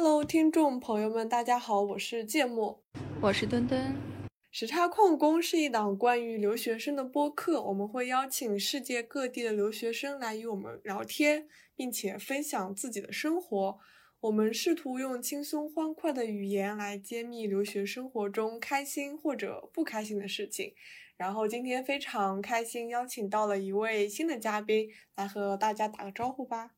Hello，听众朋友们，大家好，我是芥末，我是墩墩。时差矿工是一档关于留学生的播客，我们会邀请世界各地的留学生来与我们聊天，并且分享自己的生活。我们试图用轻松欢快的语言来揭秘留学生活中开心或者不开心的事情。然后今天非常开心，邀请到了一位新的嘉宾来和大家打个招呼吧。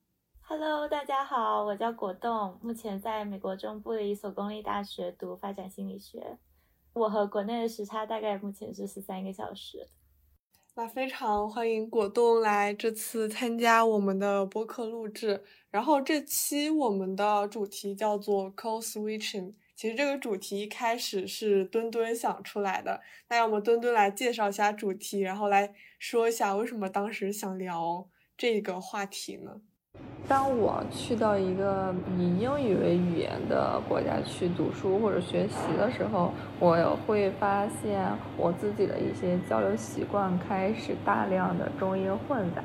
Hello，大家好，我叫果冻，目前在美国中部的一所公立大学读发展心理学。我和国内的时差大概目前是十三个小时。那非常欢迎果冻来这次参加我们的播客录制。然后这期我们的主题叫做 code switching。其实这个主题一开始是墩墩想出来的。那要么墩墩来介绍一下主题，然后来说一下为什么当时想聊这个话题呢？当我去到一个以英语为语言的国家去读书或者学习的时候，我会发现我自己的一些交流习惯开始大量的中英混杂，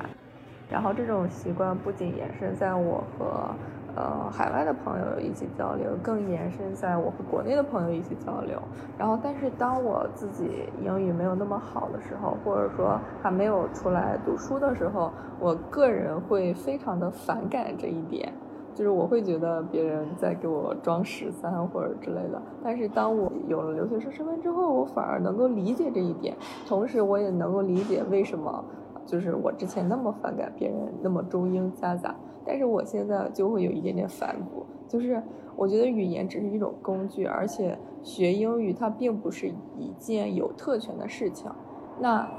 然后这种习惯不仅延伸在我和。呃，海外的朋友一起交流，更延伸在我和国内的朋友一起交流。然后，但是当我自己英语没有那么好的时候，或者说还没有出来读书的时候，我个人会非常的反感这一点，就是我会觉得别人在给我装十三或者之类的。但是当我有了留学生身份之后，我反而能够理解这一点，同时我也能够理解为什么就是我之前那么反感别人那么中英夹杂。但是我现在就会有一点点反骨，就是我觉得语言只是一种工具，而且学英语它并不是一件有特权的事情。那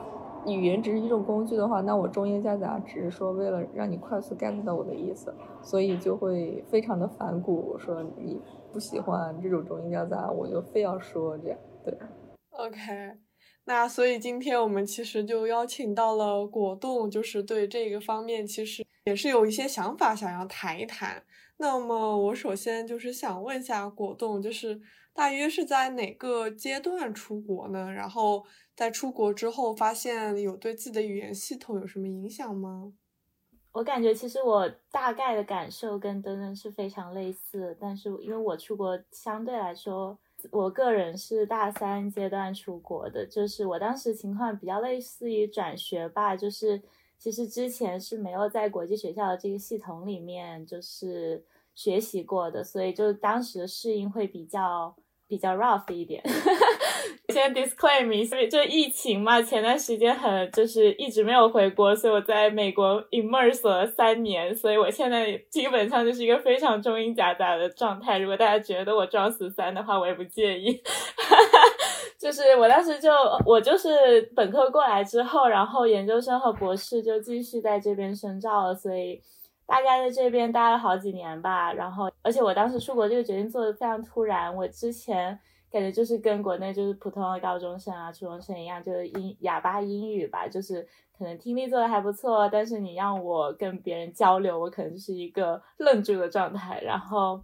语言只是一种工具的话，那我中英夹杂只是说为了让你快速 get 到我的意思，所以就会非常的反骨。我说你不喜欢这种中英夹杂，我就非要说这样。对，OK，那所以今天我们其实就邀请到了果冻，就是对这个方面其实。也是有一些想法想要谈一谈。那么我首先就是想问一下果冻，就是大约是在哪个阶段出国呢？然后在出国之后，发现有对自己的语言系统有什么影响吗？我感觉其实我大概的感受跟登登是非常类似，但是因为我出国相对来说，我个人是大三阶段出国的，就是我当时情况比较类似于转学吧，就是。其实之前是没有在国际学校的这个系统里面就是学习过的，所以就当时适应会比较比较 rough 一点。先 disclaim 一下，就疫情嘛，前段时间很就是一直没有回国，所以我在美国 immerse 了三年，所以我现在基本上就是一个非常中英夹杂的状态。如果大家觉得我装死三的话，我也不介意。就是我当时就我就是本科过来之后，然后研究生和博士就继续在这边深造了，所以大概在这边待了好几年吧。然后，而且我当时出国这个决定做的非常突然，我之前感觉就是跟国内就是普通的高中生啊、初中生一样，就是英哑巴英语吧，就是可能听力做的还不错，但是你让我跟别人交流，我可能就是一个 愣住的状态，然后。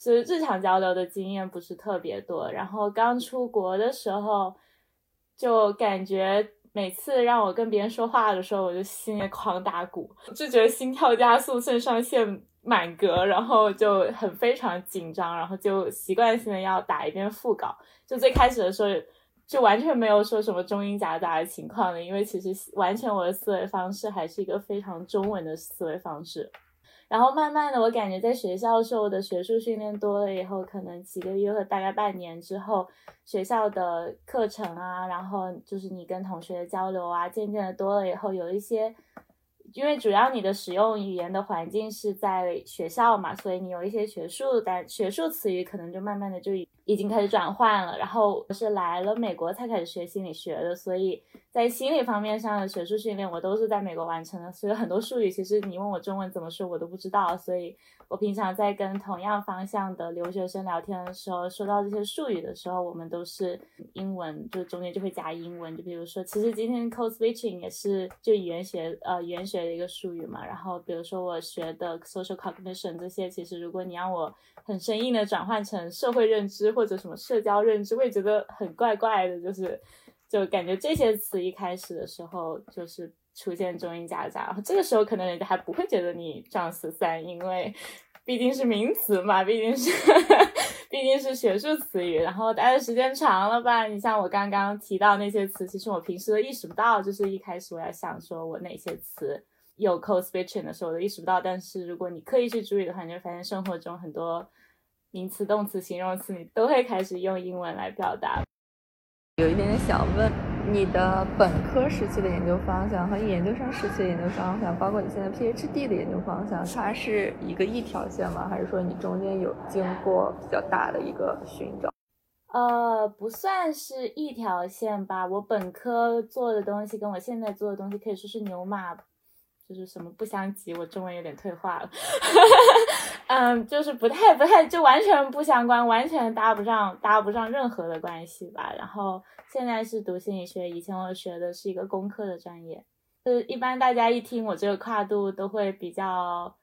就是日常交流的经验不是特别多，然后刚出国的时候，就感觉每次让我跟别人说话的时候，我就心里狂打鼓，就觉得心跳加速，肾上腺满格，然后就很非常紧张，然后就习惯性的要打一遍副稿。就最开始的时候，就完全没有说什么中英夹杂的情况的，因为其实完全我的思维方式还是一个非常中文的思维方式。然后慢慢的，我感觉在学校受的学术训练多了以后，可能几个月或大概半年之后，学校的课程啊，然后就是你跟同学的交流啊，渐渐的多了以后，有一些。因为主要你的使用语言的环境是在学校嘛，所以你有一些学术单、学术词语，可能就慢慢的就已经开始转换了。然后我是来了美国才开始学心理学的，所以在心理方面上的学术训练，我都是在美国完成的。所以很多术语，其实你问我中文怎么说，我都不知道。所以我平常在跟同样方向的留学生聊天的时候，说到这些术语的时候，我们都是英文，就中间就会加英文。就比如说，其实今天 code switching 也是就语言学，呃，语言学。的一个术语嘛，然后比如说我学的 social cognition 这些，其实如果你让我很生硬的转换成社会认知或者什么社交认知，会觉得很怪怪的，就是就感觉这些词一开始的时候就是出现中英夹杂，然后这个时候可能人家还不会觉得你撞十三，因为毕竟是名词嘛，毕竟是 毕竟是学术词语。然后待的时间长了吧，你像我刚刚提到那些词，其实我平时都意识不到，就是一开始我要想说我哪些词有 cospeeching 的时候我都意识不到，但是如果你刻意去注意的话，你会发现生活中很多名词、动词、形容词你都会开始用英文来表达。有一点点想问。你的本科时期的研究方向和研究生时期的研究方向，包括你现在 PhD 的研究方向，它是一个一条线吗？还是说你中间有经过比较大的一个寻找？呃，不算是一条线吧。我本科做的东西跟我现在做的东西可以说是牛马，就是什么不相及。我中文有点退化了，嗯，就是不太不太就完全不相关，完全搭不上搭不上任何的关系吧。然后。现在是读心理学，以前我学的是一个工科的专业。就是一般大家一听我这个跨度都会比较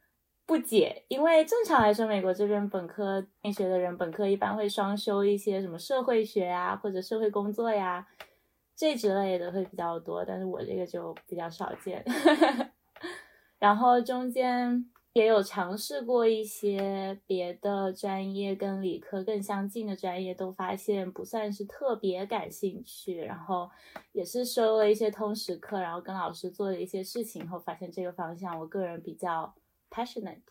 不解，因为正常来说，美国这边本科心理学的人本科一般会双修一些什么社会学呀，或者社会工作呀这之类的会比较多，但是我这个就比较少见。然后中间。也有尝试过一些别的专业，跟理科更相近的专业，都发现不算是特别感兴趣。然后也是收了一些通识课，然后跟老师做了一些事情后，发现这个方向我个人比较 passionate。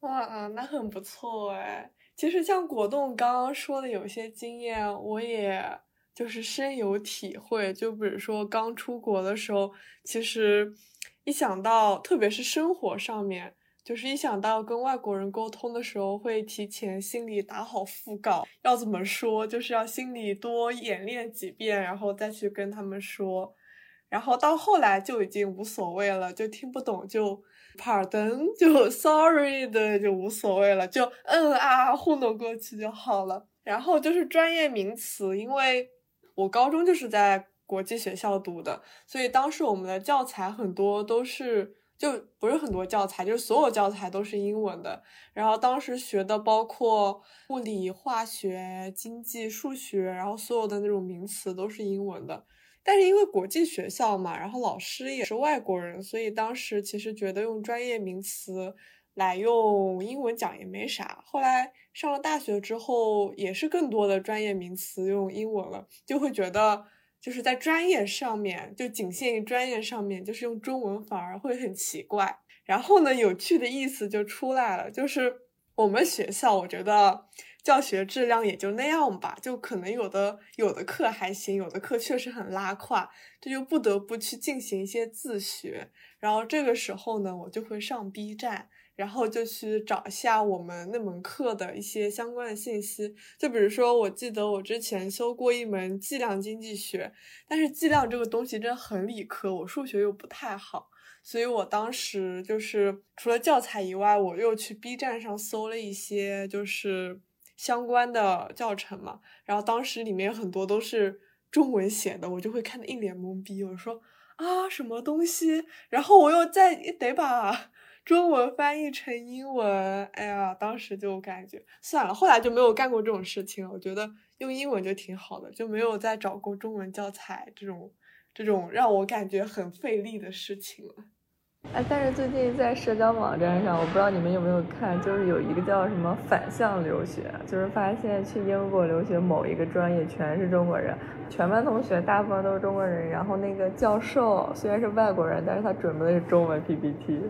哇，那很不错哎。其实像果冻刚刚说的有些经验，我也就是深有体会。就比如说刚出国的时候，其实一想到，特别是生活上面。就是一想到跟外国人沟通的时候，会提前心里打好腹稿，要怎么说，就是要心里多演练几遍，然后再去跟他们说。然后到后来就已经无所谓了，就听不懂就 pardon，就 sorry 的就无所谓了，就嗯啊糊弄过去就好了。然后就是专业名词，因为我高中就是在国际学校读的，所以当时我们的教材很多都是。就不是很多教材，就是所有教材都是英文的。然后当时学的包括物理、化学、经济、数学，然后所有的那种名词都是英文的。但是因为国际学校嘛，然后老师也是外国人，所以当时其实觉得用专业名词来用英文讲也没啥。后来上了大学之后，也是更多的专业名词用英文了，就会觉得。就是在专业上面，就仅限于专业上面，就是用中文反而会很奇怪。然后呢，有趣的意思就出来了，就是我们学校，我觉得教学质量也就那样吧，就可能有的有的课还行，有的课确实很拉胯，这就不得不去进行一些自学。然后这个时候呢，我就会上 B 站。然后就去找一下我们那门课的一些相关的信息，就比如说，我记得我之前修过一门计量经济学，但是计量这个东西真的很理科，我数学又不太好，所以我当时就是除了教材以外，我又去 B 站上搜了一些就是相关的教程嘛，然后当时里面很多都是中文写的，我就会看得一脸懵逼，我说啊什么东西，然后我又再得把。中文翻译成英文，哎呀，当时就感觉算了，后来就没有干过这种事情了。我觉得用英文就挺好的，就没有再找过中文教材这种这种让我感觉很费力的事情了。哎，但是最近在社交网站上，我不知道你们有没有看，就是有一个叫什么反向留学，就是发现去英国留学某一个专业全是中国人，全班同学大部分都是中国人，然后那个教授虽然是外国人，但是他准备的是中文 PPT。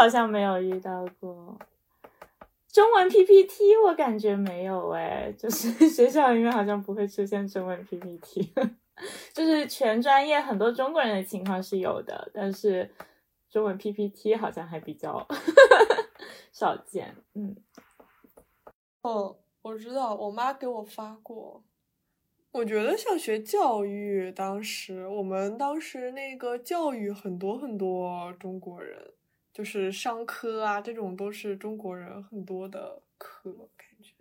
好像没有遇到过中文 PPT，我感觉没有哎，就是学校里面好像不会出现中文 PPT，就是全专业很多中国人的情况是有的，但是中文 PPT 好像还比较 少见。嗯，哦，我知道，我妈给我发过。我觉得像学教育，当时我们当时那个教育很多很多中国人。就是商科啊，这种都是中国人很多的科，感觉。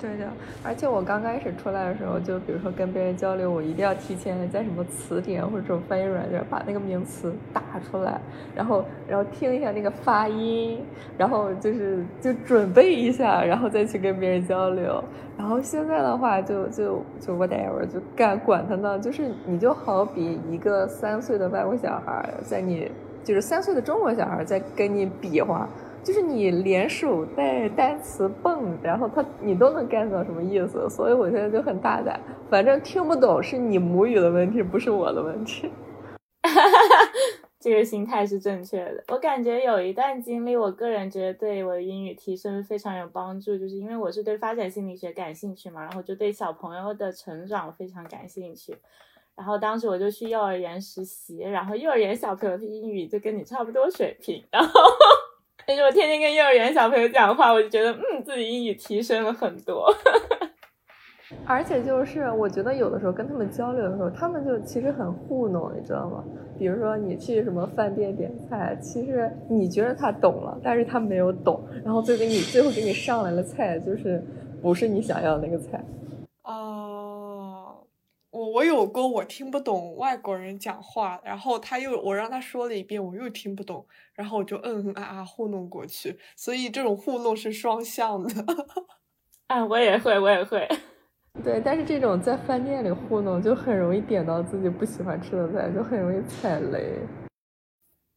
对的，而且我刚开始出来的时候，就比如说跟别人交流，我一定要提前在什么词典或者这种翻译软件把那个名词打出来，然后然后听一下那个发音，然后就是就准备一下，然后再去跟别人交流。然后现在的话，就就就 whatever，就干管他呢，就是你就好比一个三岁的外国小孩在你，就是三岁的中国小孩在跟你比划。就是你连手带单词蹦，然后他你都能 get 到什么意思，所以我现在就很大胆，反正听不懂是你母语的问题，不是我的问题。这个心态是正确的。我感觉有一段经历，我个人觉得对我的英语提升非常有帮助，就是因为我是对发展心理学感兴趣嘛，然后就对小朋友的成长非常感兴趣。然后当时我就去幼儿园实习，然后幼儿园小朋友的英语就跟你差不多水平，然后。但是我天天跟幼儿园小朋友讲话，我就觉得，嗯，自己英语提升了很多。而且就是，我觉得有的时候跟他们交流的时候，他们就其实很糊弄，你知道吗？比如说你去什么饭店点菜，其实你觉得他懂了，但是他没有懂，然后最给你最后给你上来了菜，就是不是你想要的那个菜。我我有过我听不懂外国人讲话，然后他又我让他说了一遍，我又听不懂，然后我就嗯嗯啊啊糊弄过去，所以这种糊弄是双向的。啊，我也会，我也会。对，但是这种在饭店里糊弄就很容易点到自己不喜欢吃的菜，就很容易踩雷。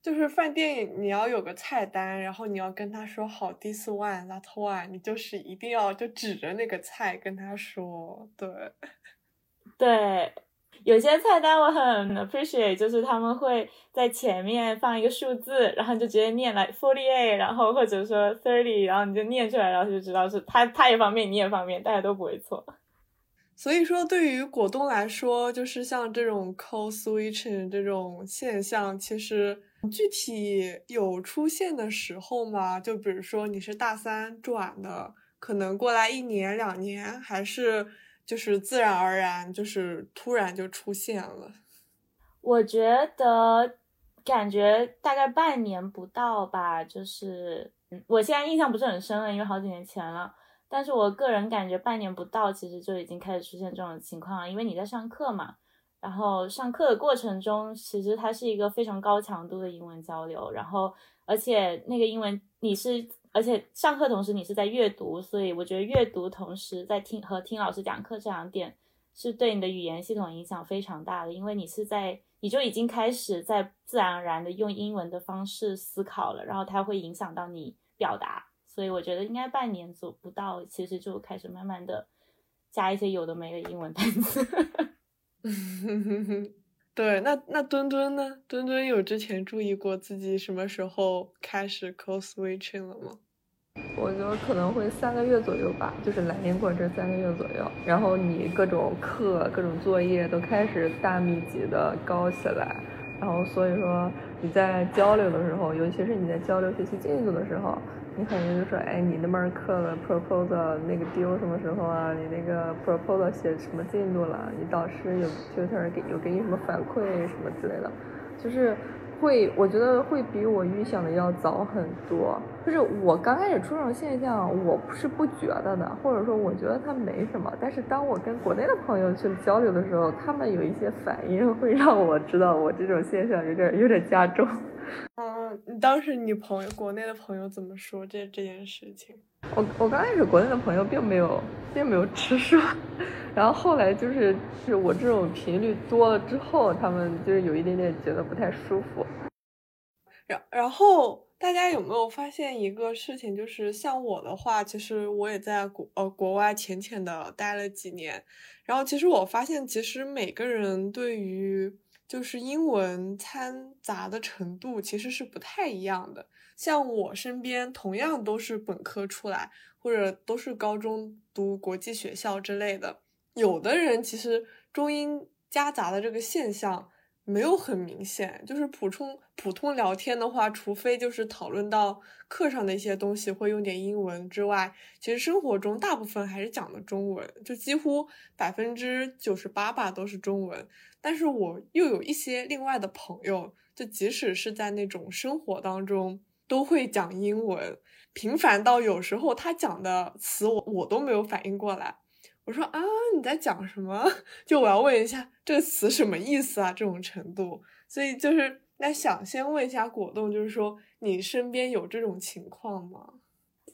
就是饭店你要有个菜单，然后你要跟他说好 this one that one，你就是一定要就指着那个菜跟他说，对。对，有些菜单我很 appreciate，就是他们会在前面放一个数字，然后你就直接念来 forty eight，然后或者说 thirty，然后你就念出来，然后就知道是他他也方便，你也方便，大家都不会错。所以说，对于果冻来说，就是像这种 code switching 这种现象，其实具体有出现的时候吗，就比如说你是大三转的，可能过来一年两年，还是。就是自然而然，就是突然就出现了。我觉得感觉大概半年不到吧，就是我现在印象不是很深了，因为好几年前了。但是我个人感觉半年不到，其实就已经开始出现这种情况了。因为你在上课嘛，然后上课的过程中，其实它是一个非常高强度的英文交流，然后而且那个英文你是。而且上课同时你是在阅读，所以我觉得阅读同时在听和听老师讲课这两点是对你的语言系统影响非常大的，因为你是在你就已经开始在自然而然的用英文的方式思考了，然后它会影响到你表达，所以我觉得应该半年左不到，其实就开始慢慢的加一些有的没的英文单词。对，那那墩墩呢？墩墩有之前注意过自己什么时候开始 cos witching 了吗？我觉得可能会三个月左右吧，就是来年过这三个月左右，然后你各种课、各种作业都开始大密集的高起来，然后所以说你在交流的时候，尤其是你在交流学习进度的时候。你可能就说，哎，你那门课的 proposal 那个丢什么时候啊？你那个 proposal 写什么进度了？你导师有 tutor 给有给你什么反馈什么之类的，就是。会，我觉得会比我预想的要早很多。就是我刚开始出这种现象，我是不觉得的，或者说我觉得它没什么。但是当我跟国内的朋友去交流的时候，他们有一些反应，会让我知道我这种现象有点有点加重。嗯，你当时你朋友国内的朋友怎么说这这件事情？我我刚开始国内的朋友并没有并没有吃说，然后后来就是是我这种频率多了之后，他们就是有一点点觉得不太舒服。然然后大家有没有发现一个事情？就是像我的话，其实我也在国呃国外浅浅的待了几年，然后其实我发现，其实每个人对于就是英文掺杂的程度其实是不太一样的。像我身边同样都是本科出来，或者都是高中读国际学校之类的，有的人其实中英夹杂的这个现象没有很明显，就是普通普通聊天的话，除非就是讨论到课上的一些东西会用点英文之外，其实生活中大部分还是讲的中文，就几乎百分之九十八吧都是中文。但是我又有一些另外的朋友，就即使是在那种生活当中。都会讲英文，频繁到有时候他讲的词我我都没有反应过来。我说啊，你在讲什么？就我要问一下这个词什么意思啊？这种程度，所以就是那想先问一下果冻，就是说你身边有这种情况吗？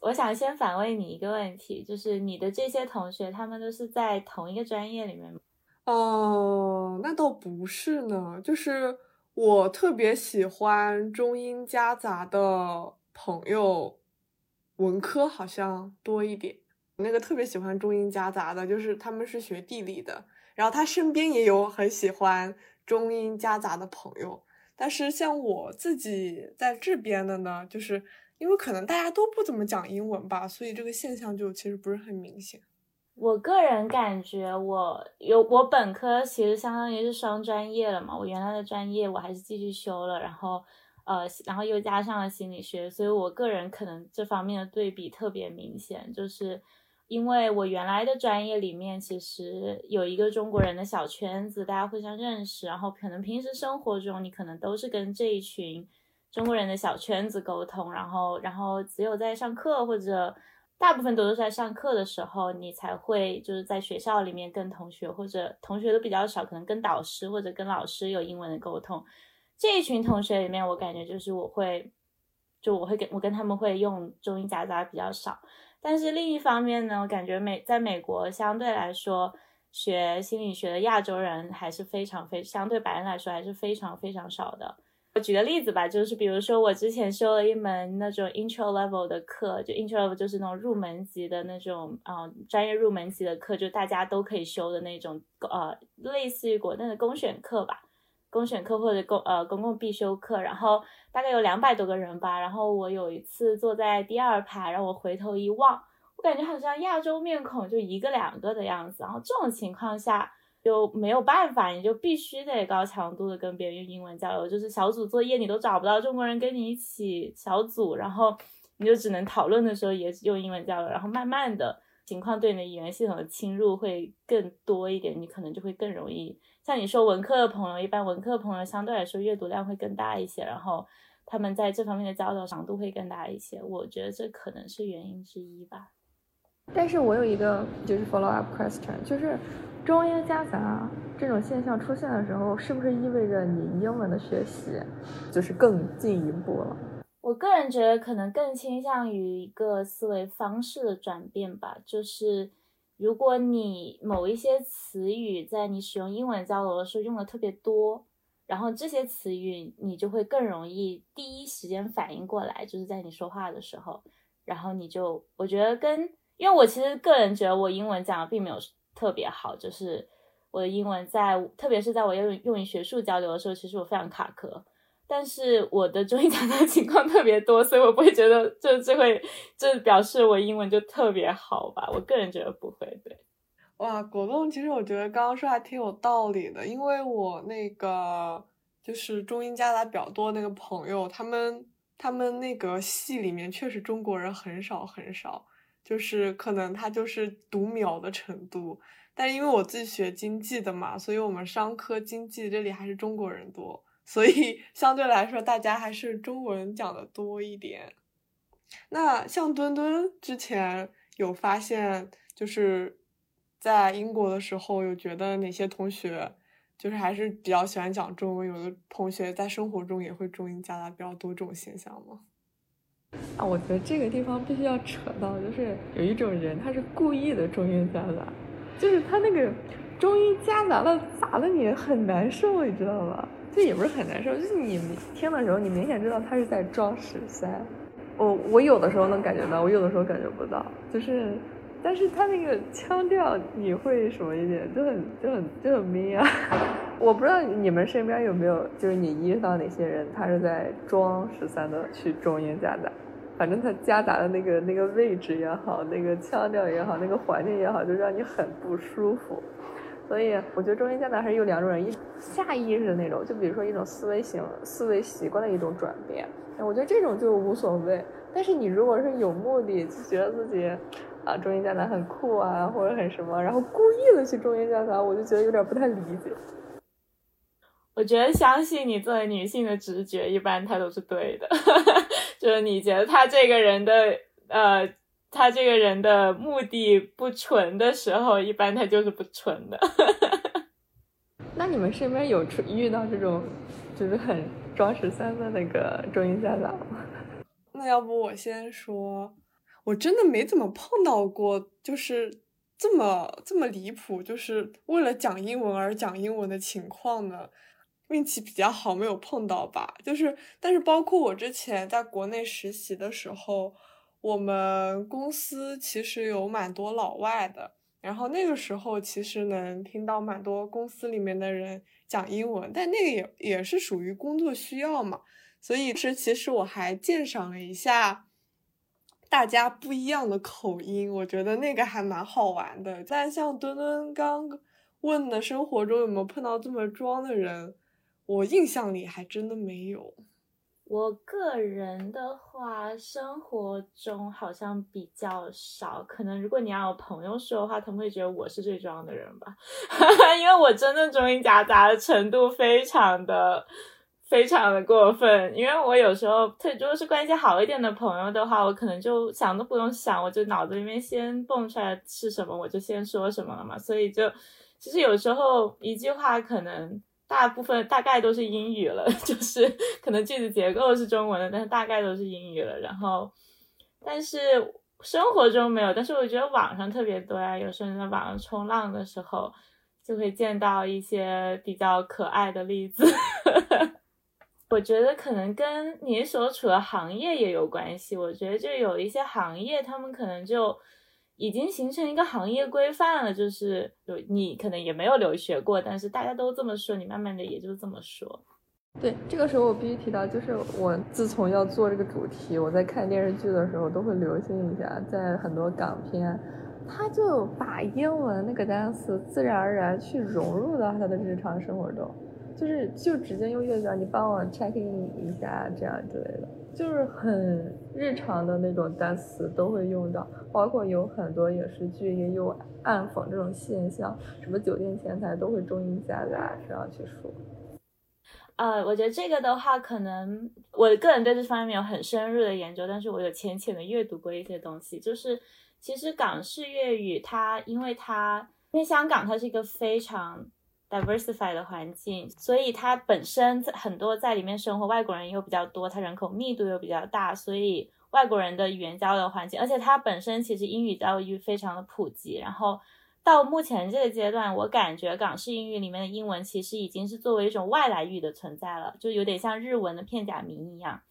我想先反问你一个问题，就是你的这些同学，他们都是在同一个专业里面吗？哦，那倒不是呢，就是我特别喜欢中英夹杂的朋友，文科好像多一点。那个特别喜欢中英夹杂的，就是他们是学地理的，然后他身边也有很喜欢中英夹杂的朋友。但是像我自己在这边的呢，就是因为可能大家都不怎么讲英文吧，所以这个现象就其实不是很明显。我个人感觉，我有我本科其实相当于是双专业了嘛，我原来的专业我还是继续修了，然后呃，然后又加上了心理学，所以我个人可能这方面的对比特别明显，就是。因为我原来的专业里面其实有一个中国人的小圈子，大家互相认识，然后可能平时生活中你可能都是跟这一群中国人的小圈子沟通，然后然后只有在上课或者大部分都是在上课的时候，你才会就是在学校里面跟同学或者同学都比较少，可能跟导师或者跟老师有英文的沟通。这一群同学里面，我感觉就是我会就我会跟我跟他们会用中英夹杂比较少。但是另一方面呢，我感觉美在美国相对来说，学心理学的亚洲人还是非常非相对白人来说还是非常非常少的。我举个例子吧，就是比如说我之前修了一门那种 intro level 的课，就 intro level 就是那种入门级的那种啊专业入门级的课，就大家都可以修的那种呃类似于国内的公选课吧。公选课或者公呃公共必修课，然后大概有两百多个人吧。然后我有一次坐在第二排，然后我回头一望，我感觉好像亚洲面孔就一个两个的样子。然后这种情况下就没有办法，你就必须得高强度的跟别人用英文交流。就是小组作业你都找不到中国人跟你一起小组，然后你就只能讨论的时候也用英文交流。然后慢慢的情况对你的语言系统的侵入会更多一点，你可能就会更容易。像你说文科的朋友，一般文科的朋友相对来说阅读量会更大一些，然后他们在这方面的交流强度会更大一些。我觉得这可能是原因之一吧。但是我有一个就是 follow up question，就是中英夹杂这种现象出现的时候，是不是意味着你英文的学习就是更进一步了？我个人觉得可能更倾向于一个思维方式的转变吧，就是。如果你某一些词语在你使用英文交流的时候用的特别多，然后这些词语你就会更容易第一时间反应过来，就是在你说话的时候，然后你就我觉得跟，因为我其实个人觉得我英文讲的并没有特别好，就是我的英文在特别是在我用用于学术交流的时候，其实我非常卡壳。但是我的中英夹杂情况特别多，所以我不会觉得这这会这表示我英文就特别好吧？我个人觉得不会。对，哇，果冻，其实我觉得刚刚说还挺有道理的，因为我那个就是中英夹杂比较多那个朋友，他们他们那个系里面确实中国人很少很少，就是可能他就是读秒的程度。但因为我自己学经济的嘛，所以我们商科经济这里还是中国人多。所以 相对来说，大家还是中文讲的多一点。那像墩墩之前有发现，就是在英国的时候，有觉得哪些同学就是还是比较喜欢讲中文，有的同学在生活中也会中英夹杂比较多这种现象吗？啊，我觉得这个地方必须要扯到，就是有一种人，他是故意的中英夹杂，就是他那个中英夹杂了，砸的你很难受，你知道吧？这也不是很难受，就是你听的时候，你明显知道他是在装十三。我我有的时候能感觉到，我有的时候感觉不到。就是，但是他那个腔调，你会什么一点，就很就很就很 mean 啊。我不知道你们身边有没有，就是你意识到哪些人，他是在装十三的去中英夹杂。反正他夹杂的那个那个位置也好，那个腔调也好，那个环境也好，就让你很不舒服。所以我觉得中英夹杂还是有两种人，一下意识的那种，就比如说一种思维型、思维习惯的一种转变。我觉得这种就无所谓。但是你如果是有目的，就觉得自己啊中英夹杂很酷啊，或者很什么，然后故意的去中英夹杂，我就觉得有点不太理解。我觉得相信你作为女性的直觉，一般它都是对的。就是你觉得他这个人的呃，他这个人的目的不纯的时候，一般他就是不纯的。那你们身边有遇到这种就是很装十三的那个中英家长吗？那要不我先说，我真的没怎么碰到过，就是这么这么离谱，就是为了讲英文而讲英文的情况呢。运气比较好，没有碰到吧。就是，但是包括我之前在国内实习的时候，我们公司其实有蛮多老外的。然后那个时候其实能听到蛮多公司里面的人讲英文，但那个也也是属于工作需要嘛。所以是其实我还鉴赏了一下大家不一样的口音，我觉得那个还蛮好玩的。但像墩墩刚问的，生活中有没有碰到这么装的人？我印象里还真的没有。我个人的话，生活中好像比较少。可能如果你要有朋友说的话，他们会觉得我是最装的人吧，因为我真的中英夹杂的程度非常的、非常的过分。因为我有时候，特如果是关系好一点的朋友的话，我可能就想都不用想，我就脑子里面先蹦出来是什么，我就先说什么了嘛。所以就其实有时候一句话可能。大部分大概都是英语了，就是可能句子结构是中文的，但是大概都是英语了。然后，但是生活中没有，但是我觉得网上特别多呀。有时候你在网上冲浪的时候，就会见到一些比较可爱的例子。我觉得可能跟你所处的行业也有关系。我觉得就有一些行业，他们可能就。已经形成一个行业规范了，就是有你可能也没有留学过，但是大家都这么说，你慢慢的也就这么说。对，这个时候我必须提到，就是我自从要做这个主题，我在看电视剧的时候都会留心一下，在很多港片，他就把英文那个单词自然而然去融入到他的日常生活中，就是就直接用粤语，你帮我 check in 一下这样之类的。就是很日常的那种单词都会用到，包括有很多影视剧也有暗讽这种现象，什么酒店前台都会中英夹杂这样去说。呃，我觉得这个的话，可能我个人对这方面有很深入的研究，但是我有浅浅的阅读过一些东西。就是其实港式粤语它，因为它因为香港它是一个非常。Diversify 的环境，所以它本身很多在里面生活外国人又比较多，它人口密度又比较大，所以外国人的语言交流环境，而且它本身其实英语教育非常的普及。然后到目前这个阶段，我感觉港式英语里面的英文其实已经是作为一种外来语的存在了，就有点像日文的片假名一样。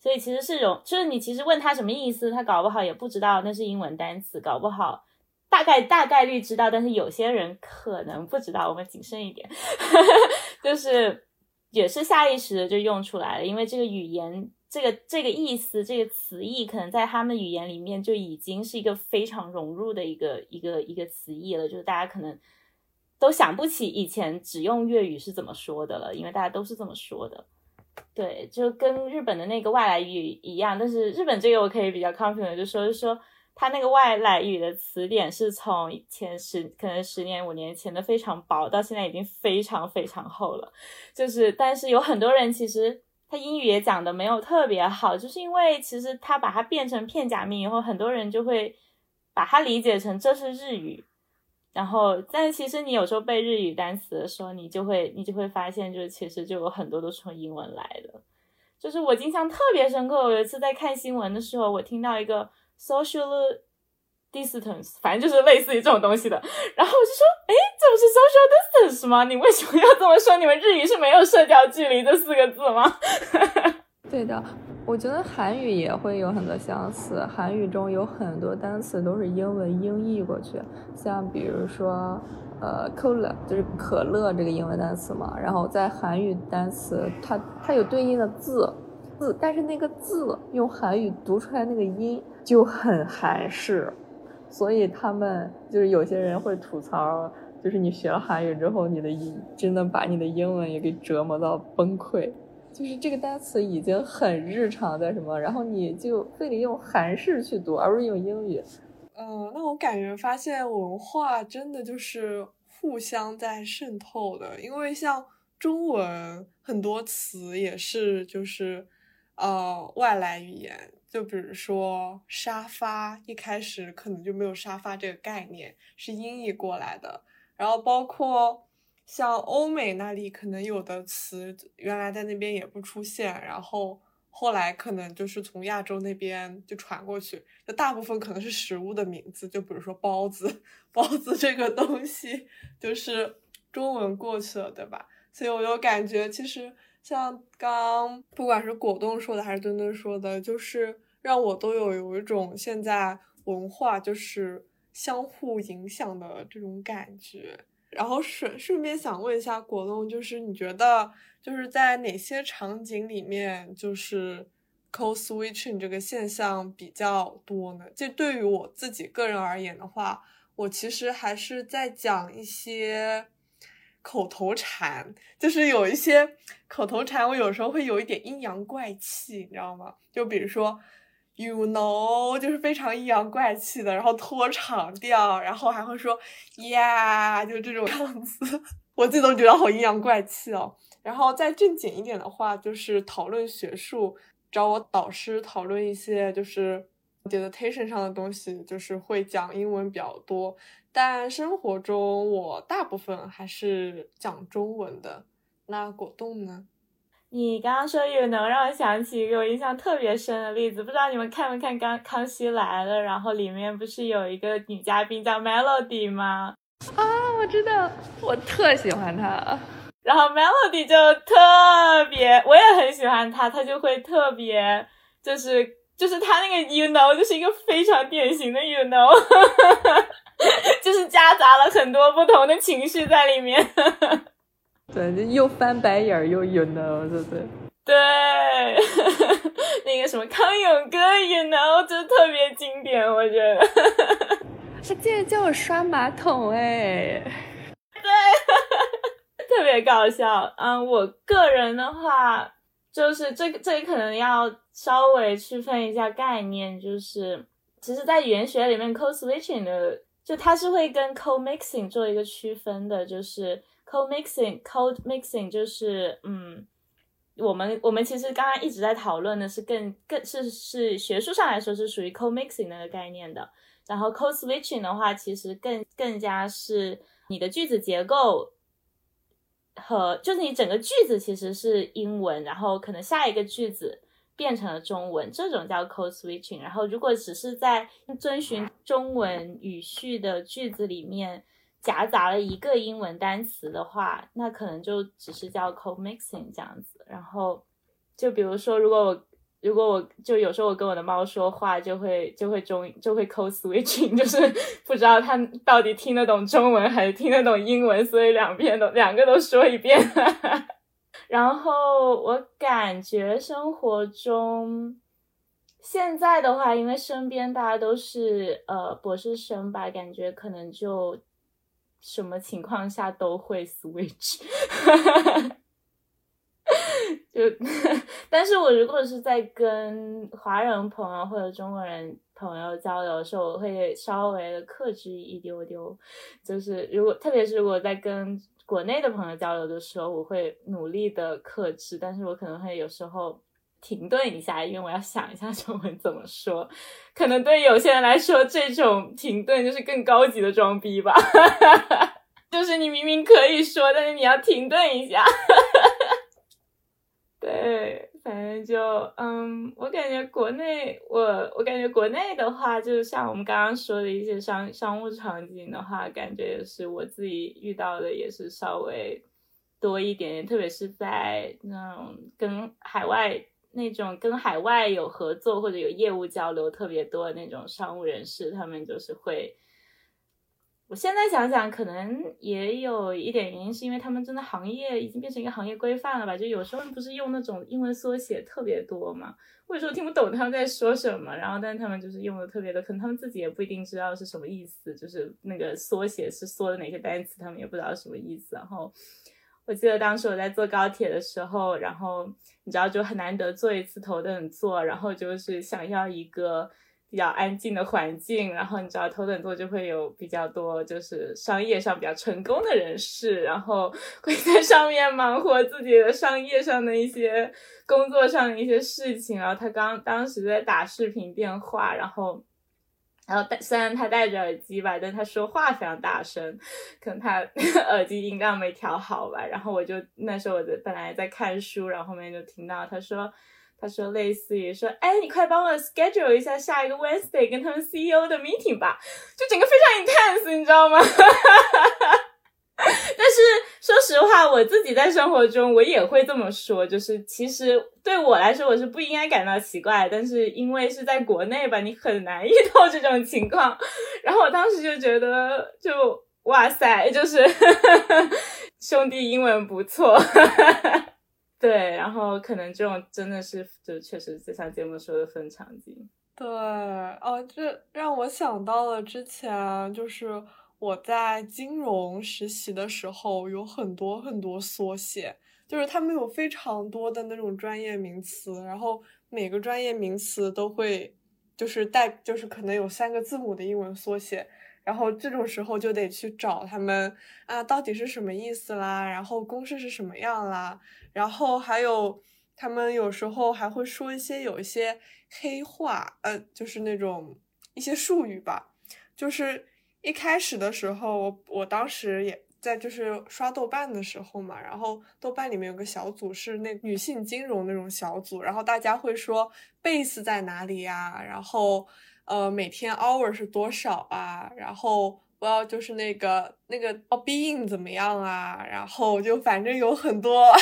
所以其实是种，就是你其实问他什么意思，他搞不好也不知道那是英文单词，搞不好。大概大概率知道，但是有些人可能不知道，我们谨慎一点，就是也是下意识的就用出来了，因为这个语言，这个这个意思，这个词义，可能在他们语言里面就已经是一个非常融入的一个一个一个词义了，就是大家可能都想不起以前只用粤语是怎么说的了，因为大家都是这么说的，对，就跟日本的那个外来语一样，但是日本这个我可以比较 confident 就说说。它那个外来语的词典是从前十可能十年五年前的非常薄，到现在已经非常非常厚了。就是，但是有很多人其实他英语也讲的没有特别好，就是因为其实他把它变成片假名以后，很多人就会把它理解成这是日语。然后，但其实你有时候背日语单词的时候，你就会你就会发现，就是其实就有很多都是从英文来的。就是我印象特别深刻，有一次在看新闻的时候，我听到一个。Social distance，反正就是类似于这种东西的。然后我就说，哎，这不是 social distance 吗？你为什么要这么说？你们日语是没有社交距离这四个字吗？对的，我觉得韩语也会有很多相似。韩语中有很多单词都是英文音译过去，像比如说，呃，cola 就是可乐这个英文单词嘛。然后在韩语单词，它它有对应的字字，但是那个字用韩语读出来那个音。就很韩式，所以他们就是有些人会吐槽，就是你学了韩语之后，你的英真的把你的英文也给折磨到崩溃。就是这个单词已经很日常的什么，然后你就非得用韩式去读，而不是用英语。嗯，那我感觉发现文化真的就是互相在渗透的，因为像中文很多词也是就是呃外来语言，就比如说沙发，一开始可能就没有沙发这个概念，是音译过来的。然后包括像欧美那里，可能有的词原来在那边也不出现，然后后来可能就是从亚洲那边就传过去，就大部分可能是食物的名字，就比如说包子，包子这个东西就是中文过去了，对吧？所以我就感觉，其实像刚不管是果冻说的还是墩墩说的，就是让我都有有一种现在文化就是相互影响的这种感觉。然后顺顺便想问一下果冻，就是你觉得就是在哪些场景里面，就是 code switching 这个现象比较多呢？这对于我自己个人而言的话，我其实还是在讲一些。口头禅就是有一些口头禅，我有时候会有一点阴阳怪气，你知道吗？就比如说，you know，就是非常阴阳怪气的，然后拖长调，然后还会说，yeah，，就这种样子，我自己都觉得好阴阳怪气哦。然后再正经一点的话，就是讨论学术，找我导师讨论一些就是 dissertation 上的东西，就是会讲英文比较多。但生活中，我大部分还是讲中文的。那果冻呢？你刚刚说有能让我想起一个我印象特别深的例子，不知道你们看没看《刚康熙来了》？然后里面不是有一个女嘉宾叫 Melody 吗？啊，我知道，我特喜欢她。然后 Melody 就特别，我也很喜欢她，她就会特别，就是就是他那个 You know，就是一个非常典型的 You know。就是夹杂了很多不同的情绪在里面，对，就又翻白眼儿又 you know，对不对？对，那个什么康永哥 you know 就特别经典，我觉得。他竟然叫我刷马桶哎！对，特别搞笑。嗯，我个人的话，就是这个这里可能要稍微区分一下概念，就是其实，在语言学里面，code switching 的。就它是会跟 code mixing 做一个区分的，就是 code mixing，code mixing 就是嗯，我们我们其实刚刚一直在讨论的是更更是是学术上来说是属于 code mixing 那个概念的，然后 code switching 的话，其实更更加是你的句子结构和就是你整个句子其实是英文，然后可能下一个句子。变成了中文，这种叫 code switching。然后，如果只是在遵循中文语序的句子里面夹杂了一个英文单词的话，那可能就只是叫 code mixing 这样子。然后，就比如说，如果我如果我就有时候我跟我的猫说话，就会就会中就会 code switching，就是不知道它到底听得懂中文还是听得懂英文，所以两边都两个都说一遍。然后我感觉生活中，现在的话，因为身边大家都是呃博士生吧，感觉可能就什么情况下都会 switch，就，但是我如果是在跟华人朋友或者中国人朋友交流的时候，我会稍微的克制一丢丢，就是如果特别是如果在跟。国内的朋友交流的时候，我会努力的克制，但是我可能会有时候停顿一下，因为我要想一下中文怎么说。可能对有些人来说，这种停顿就是更高级的装逼吧，就是你明明可以说，但是你要停顿一下。反正就嗯，我感觉国内我我感觉国内的话，就是像我们刚刚说的一些商商务场景的话，感觉也是我自己遇到的也是稍微多一点点，特别是在那种跟海外那种跟海外有合作或者有业务交流特别多的那种商务人士，他们就是会。我现在想想，可能也有一点原因，是因为他们真的行业已经变成一个行业规范了吧？就有时候不是用那种英文缩写特别多嘛，或者说听不懂他们在说什么，然后但他们就是用的特别的，可能他们自己也不一定知道是什么意思，就是那个缩写是缩的哪些单词，他们也不知道什么意思。然后我记得当时我在坐高铁的时候，然后你知道就很难得坐一次头等座，然后就是想要一个。比较安静的环境，然后你知道头等座就会有比较多就是商业上比较成功的人士，然后会在上面忙活自己的商业上的一些工作上的一些事情。然后他刚当时在打视频电话，然后然后戴虽然他戴着耳机吧，但他说话非常大声，可能他 耳机音量没调好吧。然后我就那时候我就本来在看书，然后后面就听到他说。他说类似于说，哎，你快帮我 schedule 一下下一个 Wednesday 跟他们 CEO 的 meeting 吧，就整个非常 intense，你知道吗？哈哈哈哈但是说实话，我自己在生活中我也会这么说，就是其实对我来说我是不应该感到奇怪，但是因为是在国内吧，你很难遇到这种情况。然后我当时就觉得，就哇塞，就是 兄弟英文不错。对，然后可能这种真的是，就确实就像节目说的分场景。对，哦，这让我想到了之前，就是我在金融实习的时候，有很多很多缩写，就是他们有非常多的那种专业名词，然后每个专业名词都会就是带，就是可能有三个字母的英文缩写。然后这种时候就得去找他们啊，到底是什么意思啦？然后公式是什么样啦？然后还有他们有时候还会说一些有一些黑话，呃，就是那种一些术语吧。就是一开始的时候，我我当时也在就是刷豆瓣的时候嘛，然后豆瓣里面有个小组是那女性金融那种小组，然后大家会说 base 在哪里呀？然后。呃，每天 hour 是多少啊？然后不知道就是那个那个哦，being 怎么样啊？然后就反正有很多，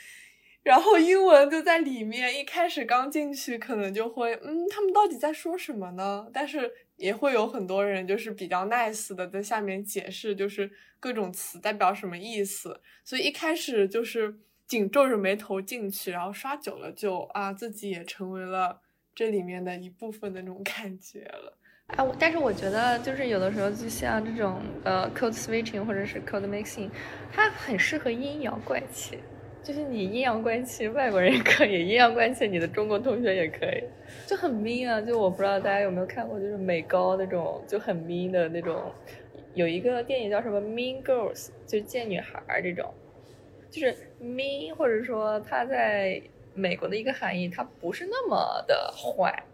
然后英文就在里面。一开始刚进去可能就会，嗯，他们到底在说什么呢？但是也会有很多人就是比较 nice 的在下面解释，就是各种词代表什么意思。所以一开始就是紧皱着眉头进去，然后刷久了就啊，自己也成为了。这里面的一部分的那种感觉了，啊，但是我觉得就是有的时候就像这种呃 code switching 或者是 code mixing，它很适合阴阳怪气，就是你阴阳怪气，外国人也可以，阴阳怪气你的中国同学也可以，就很 mean 啊，就我不知道大家有没有看过，就是美高那种就很 mean 的那种，有一个电影叫什么 Mean Girls，就贱女孩这种，就是 mean 或者说他在。美国的一个含义，它不是那么的坏，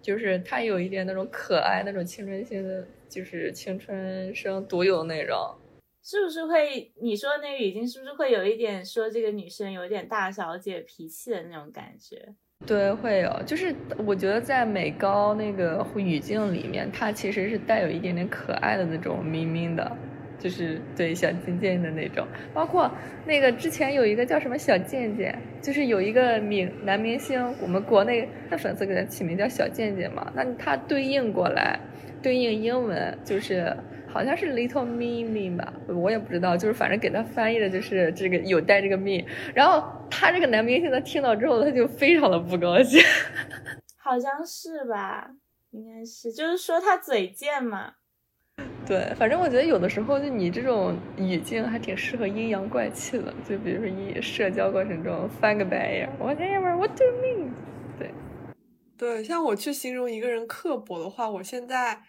就是它有一点那种可爱、那种青春性的，就是青春生独有的那种。是不是会？你说那个语境是不是会有一点说这个女生有点大小姐脾气的那种感觉？对，会有。就是我觉得在美高那个语境里面，它其实是带有一点点可爱的那种咪咪的。就是对小贱贱的那种，包括那个之前有一个叫什么小贱贱，就是有一个明男明星，我们国内的粉丝给他起名叫小贱贱嘛，那他对应过来，对应英文就是好像是 little me 吧，我也不知道，就是反正给他翻译的就是这个有带这个 me，然后他这个男明星他听到之后他就非常的不高兴，好像是吧，应该是，就是说他嘴贱嘛。对，反正我觉得有的时候就你这种语境还挺适合阴阳怪气的，就比如说你社交过程中翻个白眼，whatever，what do you mean？对，对，像我去形容一个人刻薄的话，我现在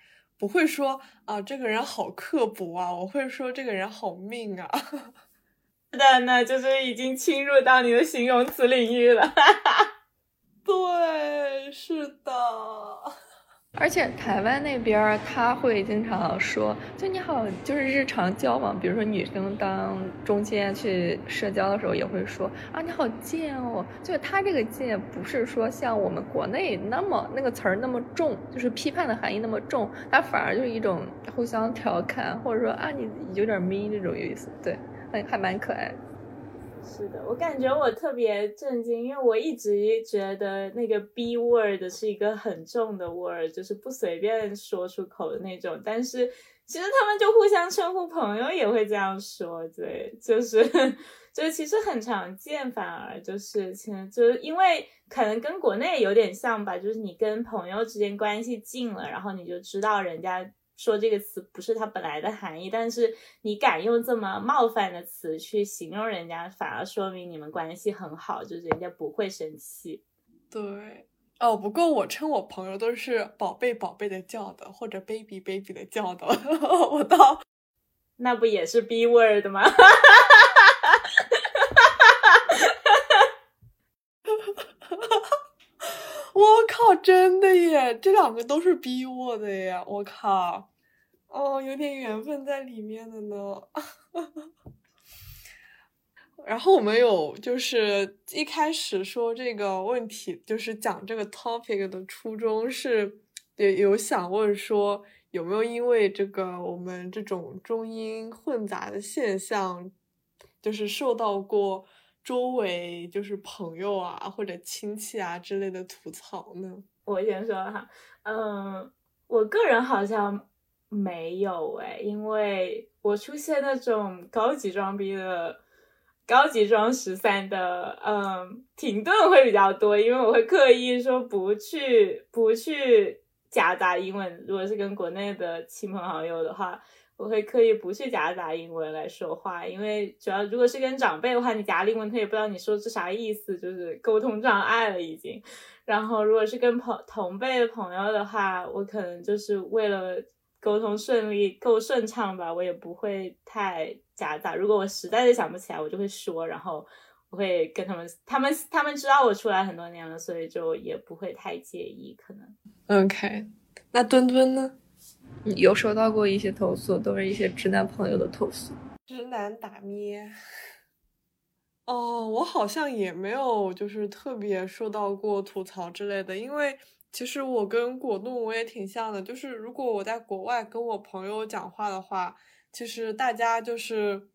不会说啊这个人好刻薄啊，我会说这个人好命啊。是的，那就是已经侵入到你的形容词领域了。对，是的。而且台湾那边他会经常说，就你好，就是日常交往，比如说女生当中间去社交的时候，也会说啊你好贱哦。就是他这个贱不是说像我们国内那么那个词儿那么重，就是批判的含义那么重，他反而就是一种互相调侃，或者说啊你有点 mean 这种意思，对，还还蛮可爱。是的，我感觉我特别震惊，因为我一直觉得那个 B word 是一个很重的 word，就是不随便说出口的那种。但是其实他们就互相称呼朋友也会这样说，对，就是 就其实很常见，反而就是其实就是因为可能跟国内有点像吧，就是你跟朋友之间关系近了，然后你就知道人家。说这个词不是它本来的含义，但是你敢用这么冒犯的词去形容人家，反而说明你们关系很好，就是人家不会生气。对，哦，不过我称我朋友都是宝贝宝贝的叫的，或者 baby baby 的叫的。我到那不也是 B word 吗？我靠，真的耶！这两个都是逼我的耶！我靠，哦，有点缘分在里面的呢。然后我们有就是一开始说这个问题，就是讲这个 topic 的初衷是，有有想问说有没有因为这个我们这种中英混杂的现象，就是受到过。周围就是朋友啊，或者亲戚啊之类的吐槽呢。我先说哈，嗯，我个人好像没有哎，因为我出现那种高级装逼的、高级装十三的，嗯，停顿会比较多，因为我会刻意说不去不去夹杂英文。如果是跟国内的亲朋好友的话。我会刻意不去夹杂英文来说话，因为主要如果是跟长辈的话，你夹英文他也不知道你说是啥意思，就是沟通障碍了已经。然后如果是跟朋同辈的朋友的话，我可能就是为了沟通顺利够顺畅吧，我也不会太夹杂。如果我实在是想不起来，我就会说，然后我会跟他们，他们他们知道我出来很多年了，所以就也不会太介意。可能 OK，那墩墩呢？有收到过一些投诉，都是一些直男朋友的投诉。直男打咩？哦，我好像也没有，就是特别受到过吐槽之类的。因为其实我跟果冻我也挺像的，就是如果我在国外跟我朋友讲话的话，其实大家就是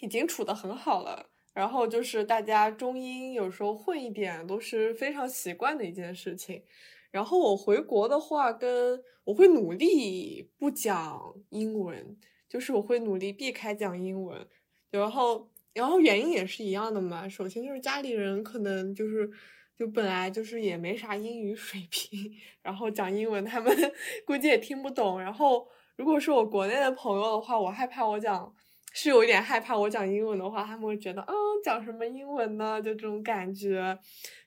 已经处的很好了，然后就是大家中英有时候混一点都是非常习惯的一件事情。然后我回国的话，跟我会努力不讲英文，就是我会努力避开讲英文。然后，然后原因也是一样的嘛。首先就是家里人可能就是就本来就是也没啥英语水平，然后讲英文他们 估计也听不懂。然后，如果是我国内的朋友的话，我害怕我讲。是有一点害怕，我讲英文的话，他们会觉得，嗯，讲什么英文呢？就这种感觉，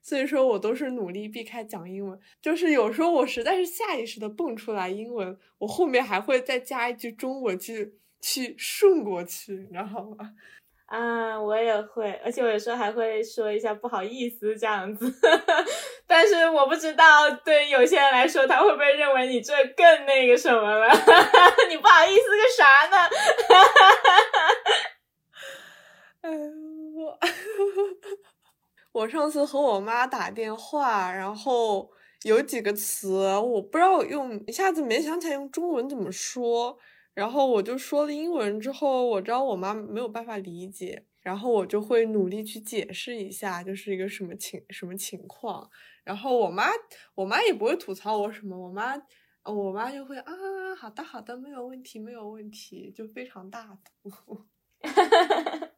所以说我都是努力避开讲英文。就是有时候我实在是下意识的蹦出来英文，我后面还会再加一句中文去去顺过去，你知道吗？啊，我也会，而且我有时候还会说一下不好意思这样子，但是我不知道对有些人来说，他会不会认为你这更那个什么了？你不好意思个啥呢？嗯，我我上次和我妈打电话，然后有几个词我不知道用，一下子没想起来用中文怎么说。然后我就说了英文之后，我知道我妈没有办法理解，然后我就会努力去解释一下，就是一个什么情什么情况。然后我妈我妈也不会吐槽我什么，我妈我妈就会啊，好的好的，没有问题没有问题，就非常大度。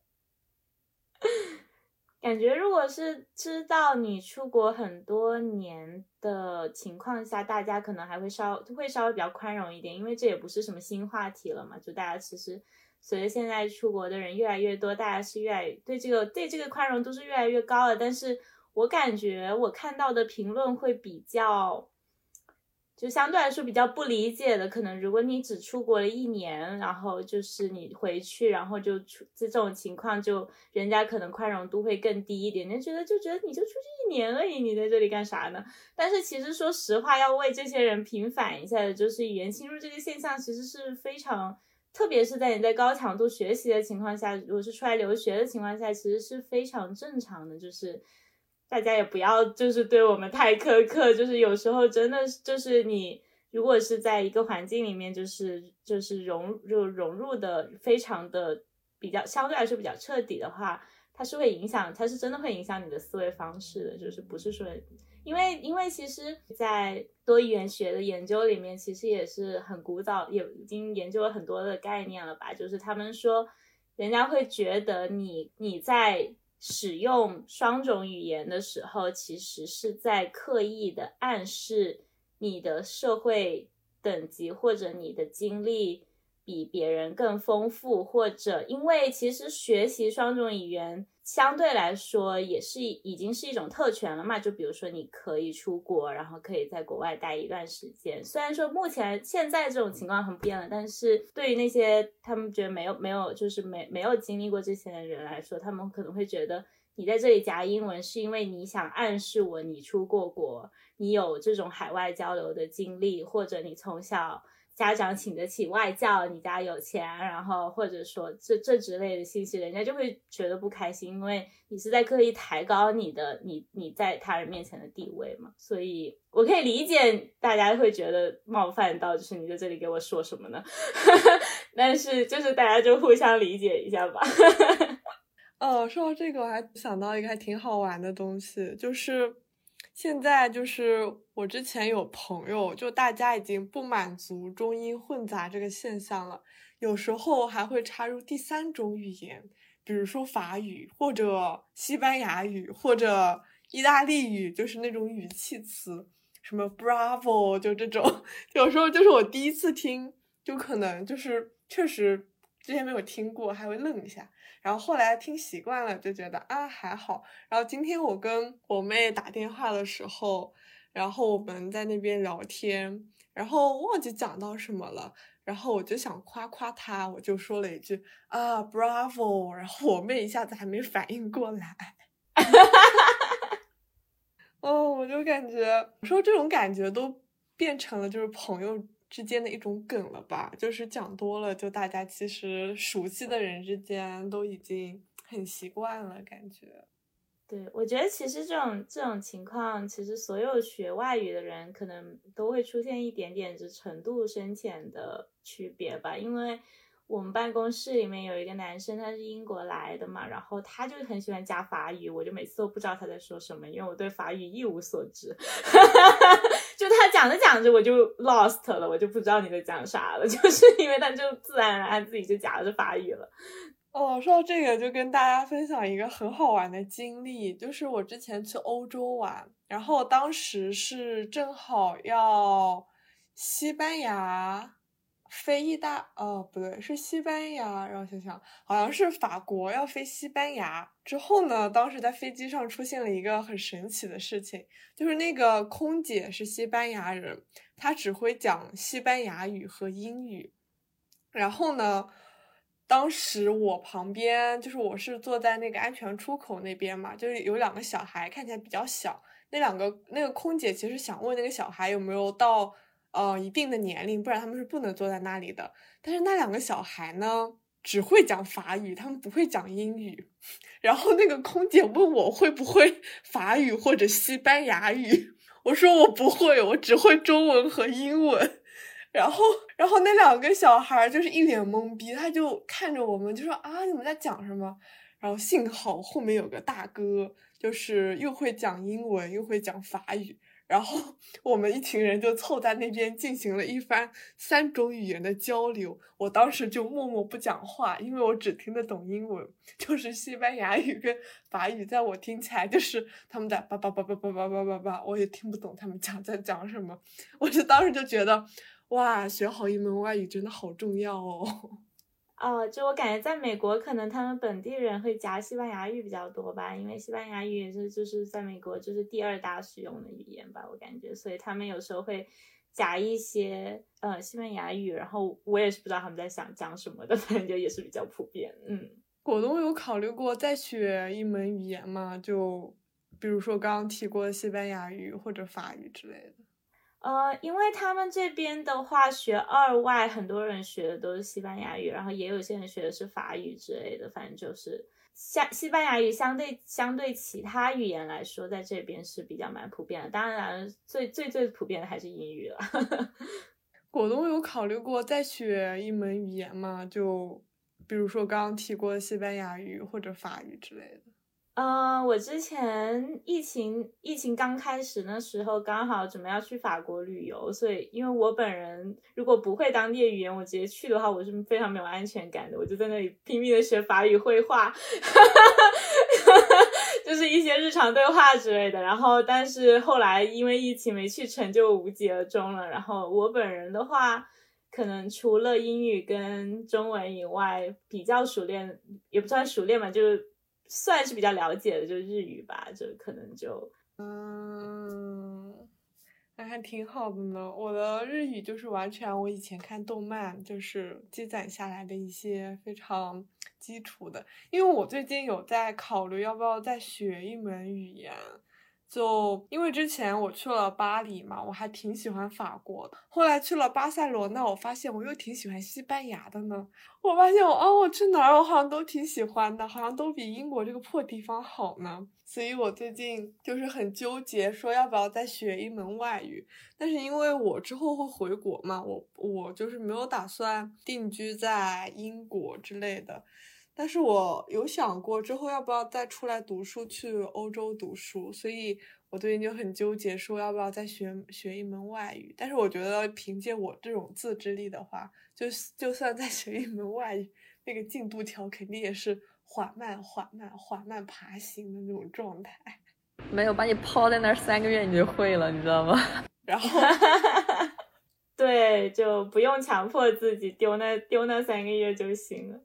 感觉如果是知道你出国很多年的情况下，大家可能还会稍会稍微比较宽容一点，因为这也不是什么新话题了嘛。就大家其实随着现在出国的人越来越多，大家是越来对这个对这个宽容度是越来越高了。但是我感觉我看到的评论会比较。就相对来说比较不理解的，可能如果你只出国了一年，然后就是你回去，然后就出这种情况，就人家可能宽容度会更低一点，就觉得就觉得你就出去一年而已，你在这里干啥呢？但是其实说实话，要为这些人平反一下的，就是语言侵入这个现象，其实是非常，特别是在你在高强度学习的情况下，如果是出来留学的情况下，其实是非常正常的，就是。大家也不要就是对我们太苛刻，就是有时候真的就是你如果是在一个环境里面，就是就是融就融入的非常的比较相对来说比较彻底的话，它是会影响，它是真的会影响你的思维方式的，就是不是说因为因为其实，在多语言学的研究里面，其实也是很古早，也已经研究了很多的概念了吧，就是他们说，人家会觉得你你在。使用双种语言的时候，其实是在刻意的暗示你的社会等级或者你的经历比别人更丰富，或者因为其实学习双种语言相对来说也是已经是一种特权了嘛。就比如说你可以出国，然后可以在国外待一段时间。虽然说目前现在这种情况很变了，但是对于那些他们觉得没有没有就是没没有经历过这些的人来说，他们可能会觉得你在这里夹英文是因为你想暗示我你出过国，你有这种海外交流的经历，或者你从小。家长请得起外教，你家有钱，然后或者说这这之类的信息，人家就会觉得不开心，因为你是在刻意抬高你的你你在他人面前的地位嘛。所以我可以理解大家会觉得冒犯到，就是你在这里给我说什么呢？但是就是大家就互相理解一下吧。哦，说到这个，我还想到一个还挺好玩的东西，就是。现在就是我之前有朋友，就大家已经不满足中英混杂这个现象了，有时候还会插入第三种语言，比如说法语或者西班牙语或者意大利语，就是那种语气词，什么 Bravo，就这种，有时候就是我第一次听，就可能就是确实之前没有听过，还会愣一下。然后后来听习惯了，就觉得啊还好。然后今天我跟我妹打电话的时候，然后我们在那边聊天，然后忘记讲到什么了，然后我就想夸夸她，我就说了一句啊 Bravo，然后我妹一下子还没反应过来，哈哈哈哦，我就感觉说这种感觉都变成了就是朋友。之间的一种梗了吧，就是讲多了，就大家其实熟悉的人之间都已经很习惯了，感觉。对，我觉得其实这种这种情况，其实所有学外语的人可能都会出现一点点，就程度深浅的区别吧，因为。我们办公室里面有一个男生，他是英国来的嘛，然后他就很喜欢加法语，我就每次都不知道他在说什么，因为我对法语一无所知。就他讲着讲着，我就 lost 了，我就不知道你在讲啥了，就是因为他就自然而然自己就夹着法语了。哦，说到这个，就跟大家分享一个很好玩的经历，就是我之前去欧洲玩，然后当时是正好要西班牙。飞意大哦不对是西班牙，让我想想，好像是法国要飞西班牙之后呢，当时在飞机上出现了一个很神奇的事情，就是那个空姐是西班牙人，她只会讲西班牙语和英语。然后呢，当时我旁边就是我是坐在那个安全出口那边嘛，就是有两个小孩看起来比较小，那两个那个空姐其实想问那个小孩有没有到。呃，一定的年龄，不然他们是不能坐在那里的。但是那两个小孩呢，只会讲法语，他们不会讲英语。然后那个空姐问我会不会法语或者西班牙语，我说我不会，我只会中文和英文。然后，然后那两个小孩就是一脸懵逼，他就看着我们，就说啊，你们在讲什么？然后幸好后面有个大哥，就是又会讲英文又会讲法语。然后 我们一群人就凑在那边进行了一番三种语言的交流。我当时就默默不讲话，因为我只听得懂英文，就是西班牙语跟法语，在我听起来就是他们在叭叭叭叭叭叭叭叭叭，我也听不懂他们讲在讲什么。我就当时就觉得，哇，学好一门外语真的好重要哦。哦，就我感觉，在美国可能他们本地人会夹西班牙语比较多吧，因为西班牙语也是就是在美国就是第二大使用的语言吧，我感觉，所以他们有时候会夹一些呃西班牙语，然后我也是不知道他们在想讲什么的，反正就也是比较普遍。嗯，果冻有考虑过再学一门语言吗？就比如说刚刚提过的西班牙语或者法语之类的。呃，因为他们这边的话，学二外，很多人学的都是西班牙语，然后也有些人学的是法语之类的，反正就是相西班牙语相对相对其他语言来说，在这边是比较蛮普遍的。当然，最最最普遍的还是英语了。果冻有考虑过再学一门语言吗？就比如说刚刚提过的西班牙语或者法语之类的。嗯，我之前疫情疫情刚开始那时候，刚好准备要去法国旅游，所以因为我本人如果不会当地语言，我直接去的话，我是非常没有安全感的。我就在那里拼命的学法语绘画，就是一些日常对话之类的。然后，但是后来因为疫情没去成就无疾而终了。然后我本人的话，可能除了英语跟中文以外，比较熟练，也不算熟练嘛，就是。算是比较了解的，就日语吧，就可能就嗯，那还挺好的呢。我的日语就是完全我以前看动漫就是积攒下来的一些非常基础的，因为我最近有在考虑要不要再学一门语言。就因为之前我去了巴黎嘛，我还挺喜欢法国的。后来去了巴塞罗那，我发现我又挺喜欢西班牙的呢。我发现我哦，我去哪儿我好像都挺喜欢的，好像都比英国这个破地方好呢。所以我最近就是很纠结，说要不要再学一门外语。但是因为我之后会回国嘛，我我就是没有打算定居在英国之类的。但是我有想过之后要不要再出来读书，去欧洲读书，所以我最近就很纠结，说要不要再学学一门外语。但是我觉得凭借我这种自制力的话，就就算再学一门外语，那个进度条肯定也是缓慢、缓慢、缓慢爬行的那种状态。没有把你抛在那儿三个月，你就会了，你知道吗？然后，对，就不用强迫自己丢那丢那三个月就行了。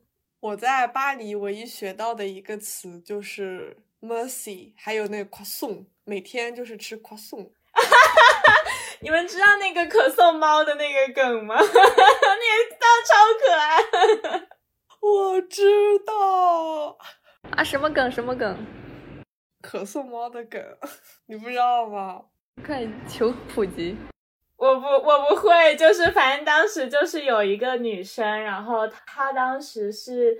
我在巴黎唯一学到的一个词就是 mercy，还有那个 croissant，每天就是吃 croissant。你们知道那个可颂猫的那个梗吗？那个超可爱。我知道啊，什么梗？什么梗？可颂猫的梗，你不知道吗？快求普及。我不，我不会，就是反正当时就是有一个女生，然后她当时是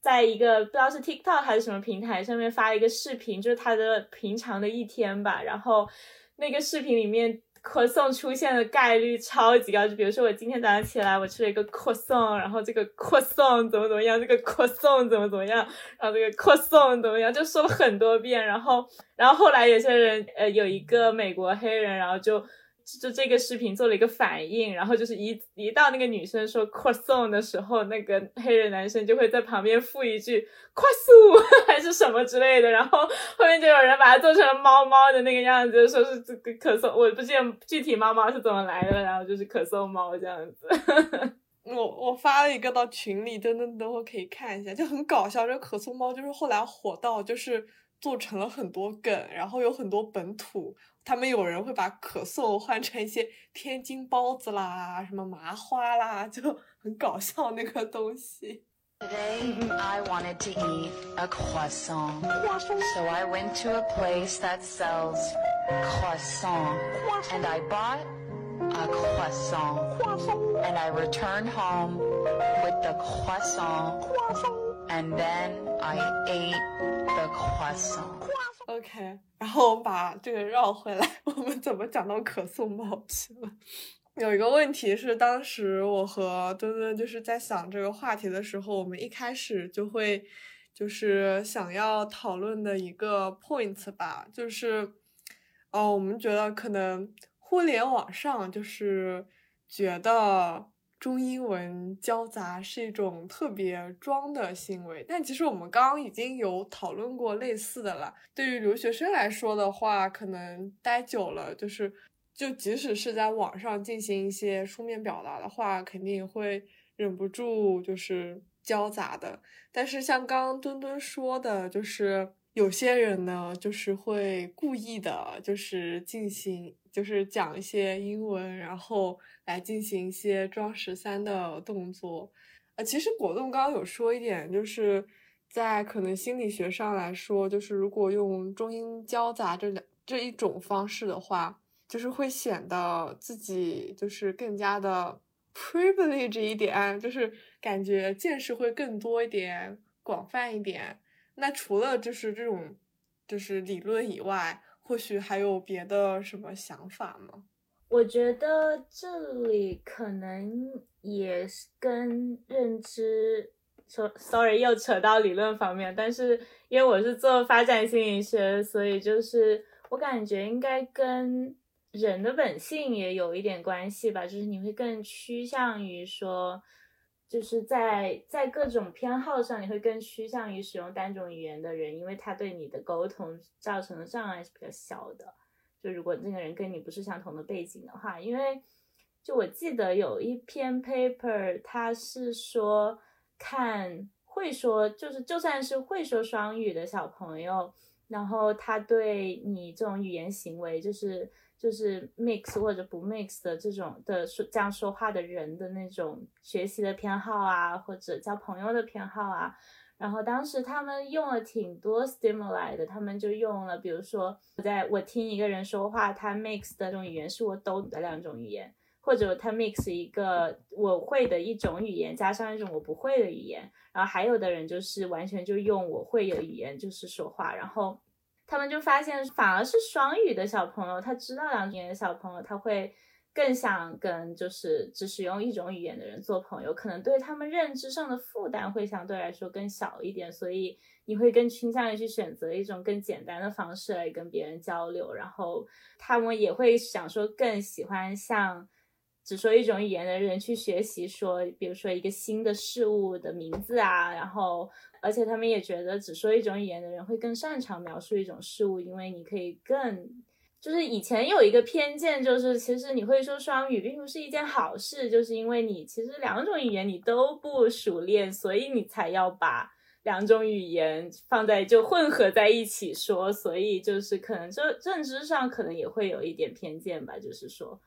在一个不知道是 TikTok 还是什么平台上面发了一个视频，就是她的平常的一天吧，然后那个视频里面。扩送出现的概率超级高，就比如说我今天早上起来，我吃了一个扩送，然后这个扩送怎么怎么样，这个扩送怎么怎么样，然后这个扩送怎么样，就说了很多遍，然后，然后后来有些人，呃，有一个美国黑人，然后就。就这个视频做了一个反应，然后就是一一到那个女生说咳嗽的时候，那个黑人男生就会在旁边附一句快速 还是什么之类的，然后后面就有人把它做成了猫猫的那个样子，说是这个可颂，我不记得具体猫猫是怎么来的，然后就是可颂猫这样子。我我发了一个到群里，等等等会可以看一下，就很搞笑。这可颂猫就是后来火到就是做成了很多梗，然后有很多本土。他们有人会把可颂换成一些天津包子啦，什么麻花啦，就很搞笑那个东西。Today I wanted to eat a croissant, so I went to a place that sells croissant, and I bought a croissant, and I returned home with the croissant, and then I ate the croissant. OK，然后我们把这个绕回来，我们怎么讲到可颂猫去了？有一个问题是，当时我和墩墩就是在想这个话题的时候，我们一开始就会就是想要讨论的一个 point 吧，就是哦，我们觉得可能互联网上就是觉得。中英文交杂是一种特别装的行为，但其实我们刚刚已经有讨论过类似的了。对于留学生来说的话，可能待久了，就是就即使是在网上进行一些书面表达的话，肯定会忍不住就是交杂的。但是像刚刚墩墩说的，就是有些人呢，就是会故意的，就是进行。就是讲一些英文，然后来进行一些装十三的动作。呃，其实果冻刚刚有说一点，就是在可能心理学上来说，就是如果用中英交杂这两这一种方式的话，就是会显得自己就是更加的 privilege 一点，就是感觉见识会更多一点，广泛一点。那除了就是这种就是理论以外，或许还有别的什么想法吗？我觉得这里可能也是跟认知说，sorry 又扯到理论方面，但是因为我是做发展心理学，所以就是我感觉应该跟人的本性也有一点关系吧，就是你会更趋向于说。就是在在各种偏好上，你会更趋向于使用单种语言的人，因为他对你的沟通造成的障碍是比较小的。就如果那个人跟你不是相同的背景的话，因为就我记得有一篇 paper，他是说看。会说，就是就算是会说双语的小朋友，然后他对你这种语言行为，就是就是 mix 或者不 mix 的这种的说这样说话的人的那种学习的偏好啊，或者交朋友的偏好啊。然后当时他们用了挺多 stimuli 的，他们就用了，比如说我，在我听一个人说话，他 mix 的这种语言是我懂的两种语言，或者他 mix 一个我会的一种语言加上一种我不会的语言，然后还有的人就是完全就用我会的语言就是说话，然后他们就发现反而是双语的小朋友，他知道两种语言的小朋友，他会。更想跟就是只使用一种语言的人做朋友，可能对他们认知上的负担会相对来说更小一点，所以你会更倾向于去选择一种更简单的方式来跟别人交流。然后他们也会想说更喜欢像只说一种语言的人去学习说，比如说一个新的事物的名字啊。然后而且他们也觉得只说一种语言的人会更擅长描述一种事物，因为你可以更。就是以前有一个偏见，就是其实你会说双语并不是一件好事，就是因为你其实两种语言你都不熟练，所以你才要把两种语言放在就混合在一起说，所以就是可能就认知上可能也会有一点偏见吧，就是说。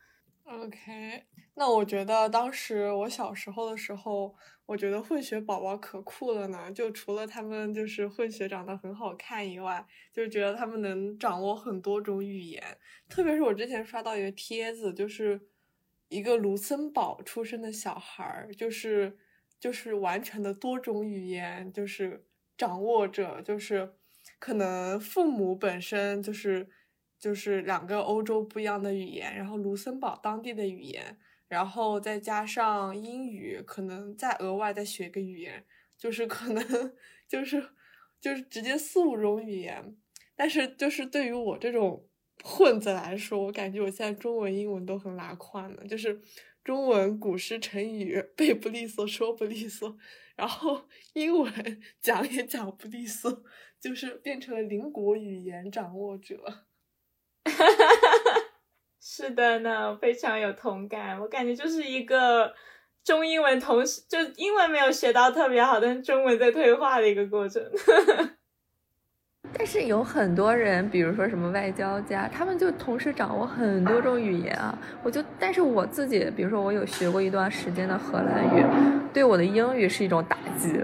OK，那我觉得当时我小时候的时候，我觉得混血宝宝可酷了呢。就除了他们就是混血长得很好看以外，就觉得他们能掌握很多种语言。特别是我之前刷到一个帖子，就是一个卢森堡出生的小孩儿，就是就是完全的多种语言，就是掌握着，就是可能父母本身就是。就是两个欧洲不一样的语言，然后卢森堡当地的语言，然后再加上英语，可能再额外再学个语言，就是可能就是就是直接四五种语言。但是就是对于我这种混子来说，我感觉我现在中文、英文都很拉胯呢。就是中文古诗成语背不利索，说不利索，然后英文讲也讲不利索，就是变成了邻国语言掌握者。哈哈哈哈是的呢，非常有同感。我感觉就是一个中英文同时，就英文没有学到特别好，但是中文在退化的一个过程。但是有很多人，比如说什么外交家，他们就同时掌握很多种语言啊。我就，但是我自己，比如说我有学过一段时间的荷兰语，对我的英语是一种打击。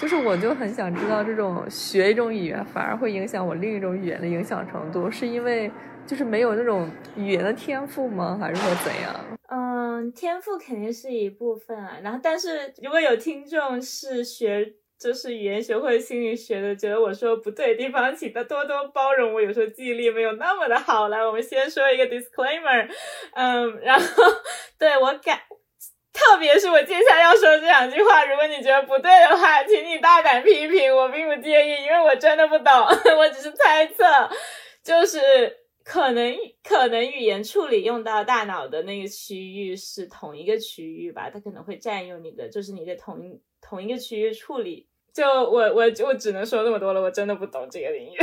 就是我就很想知道，这种学一种语言反而会影响我另一种语言的影响程度，是因为？就是没有那种语言的天赋吗？还是说怎样？嗯，天赋肯定是一部分啊。然后，但是如果有听众是学就是语言学或者心理学的，觉得我说不对的地方，请他多多包容我。有时候记忆力没有那么的好。来，我们先说一个 disclaimer。嗯，然后 对我感，特别是我接下来要说的这两句话，如果你觉得不对的话，请你大胆批评，我并不介意，因为我真的不懂，我只是猜测，就是。可能可能语言处理用到大脑的那个区域是同一个区域吧，它可能会占用你的，就是你的同一同一个区域处理。就我我我只能说那么多了，我真的不懂这个领域。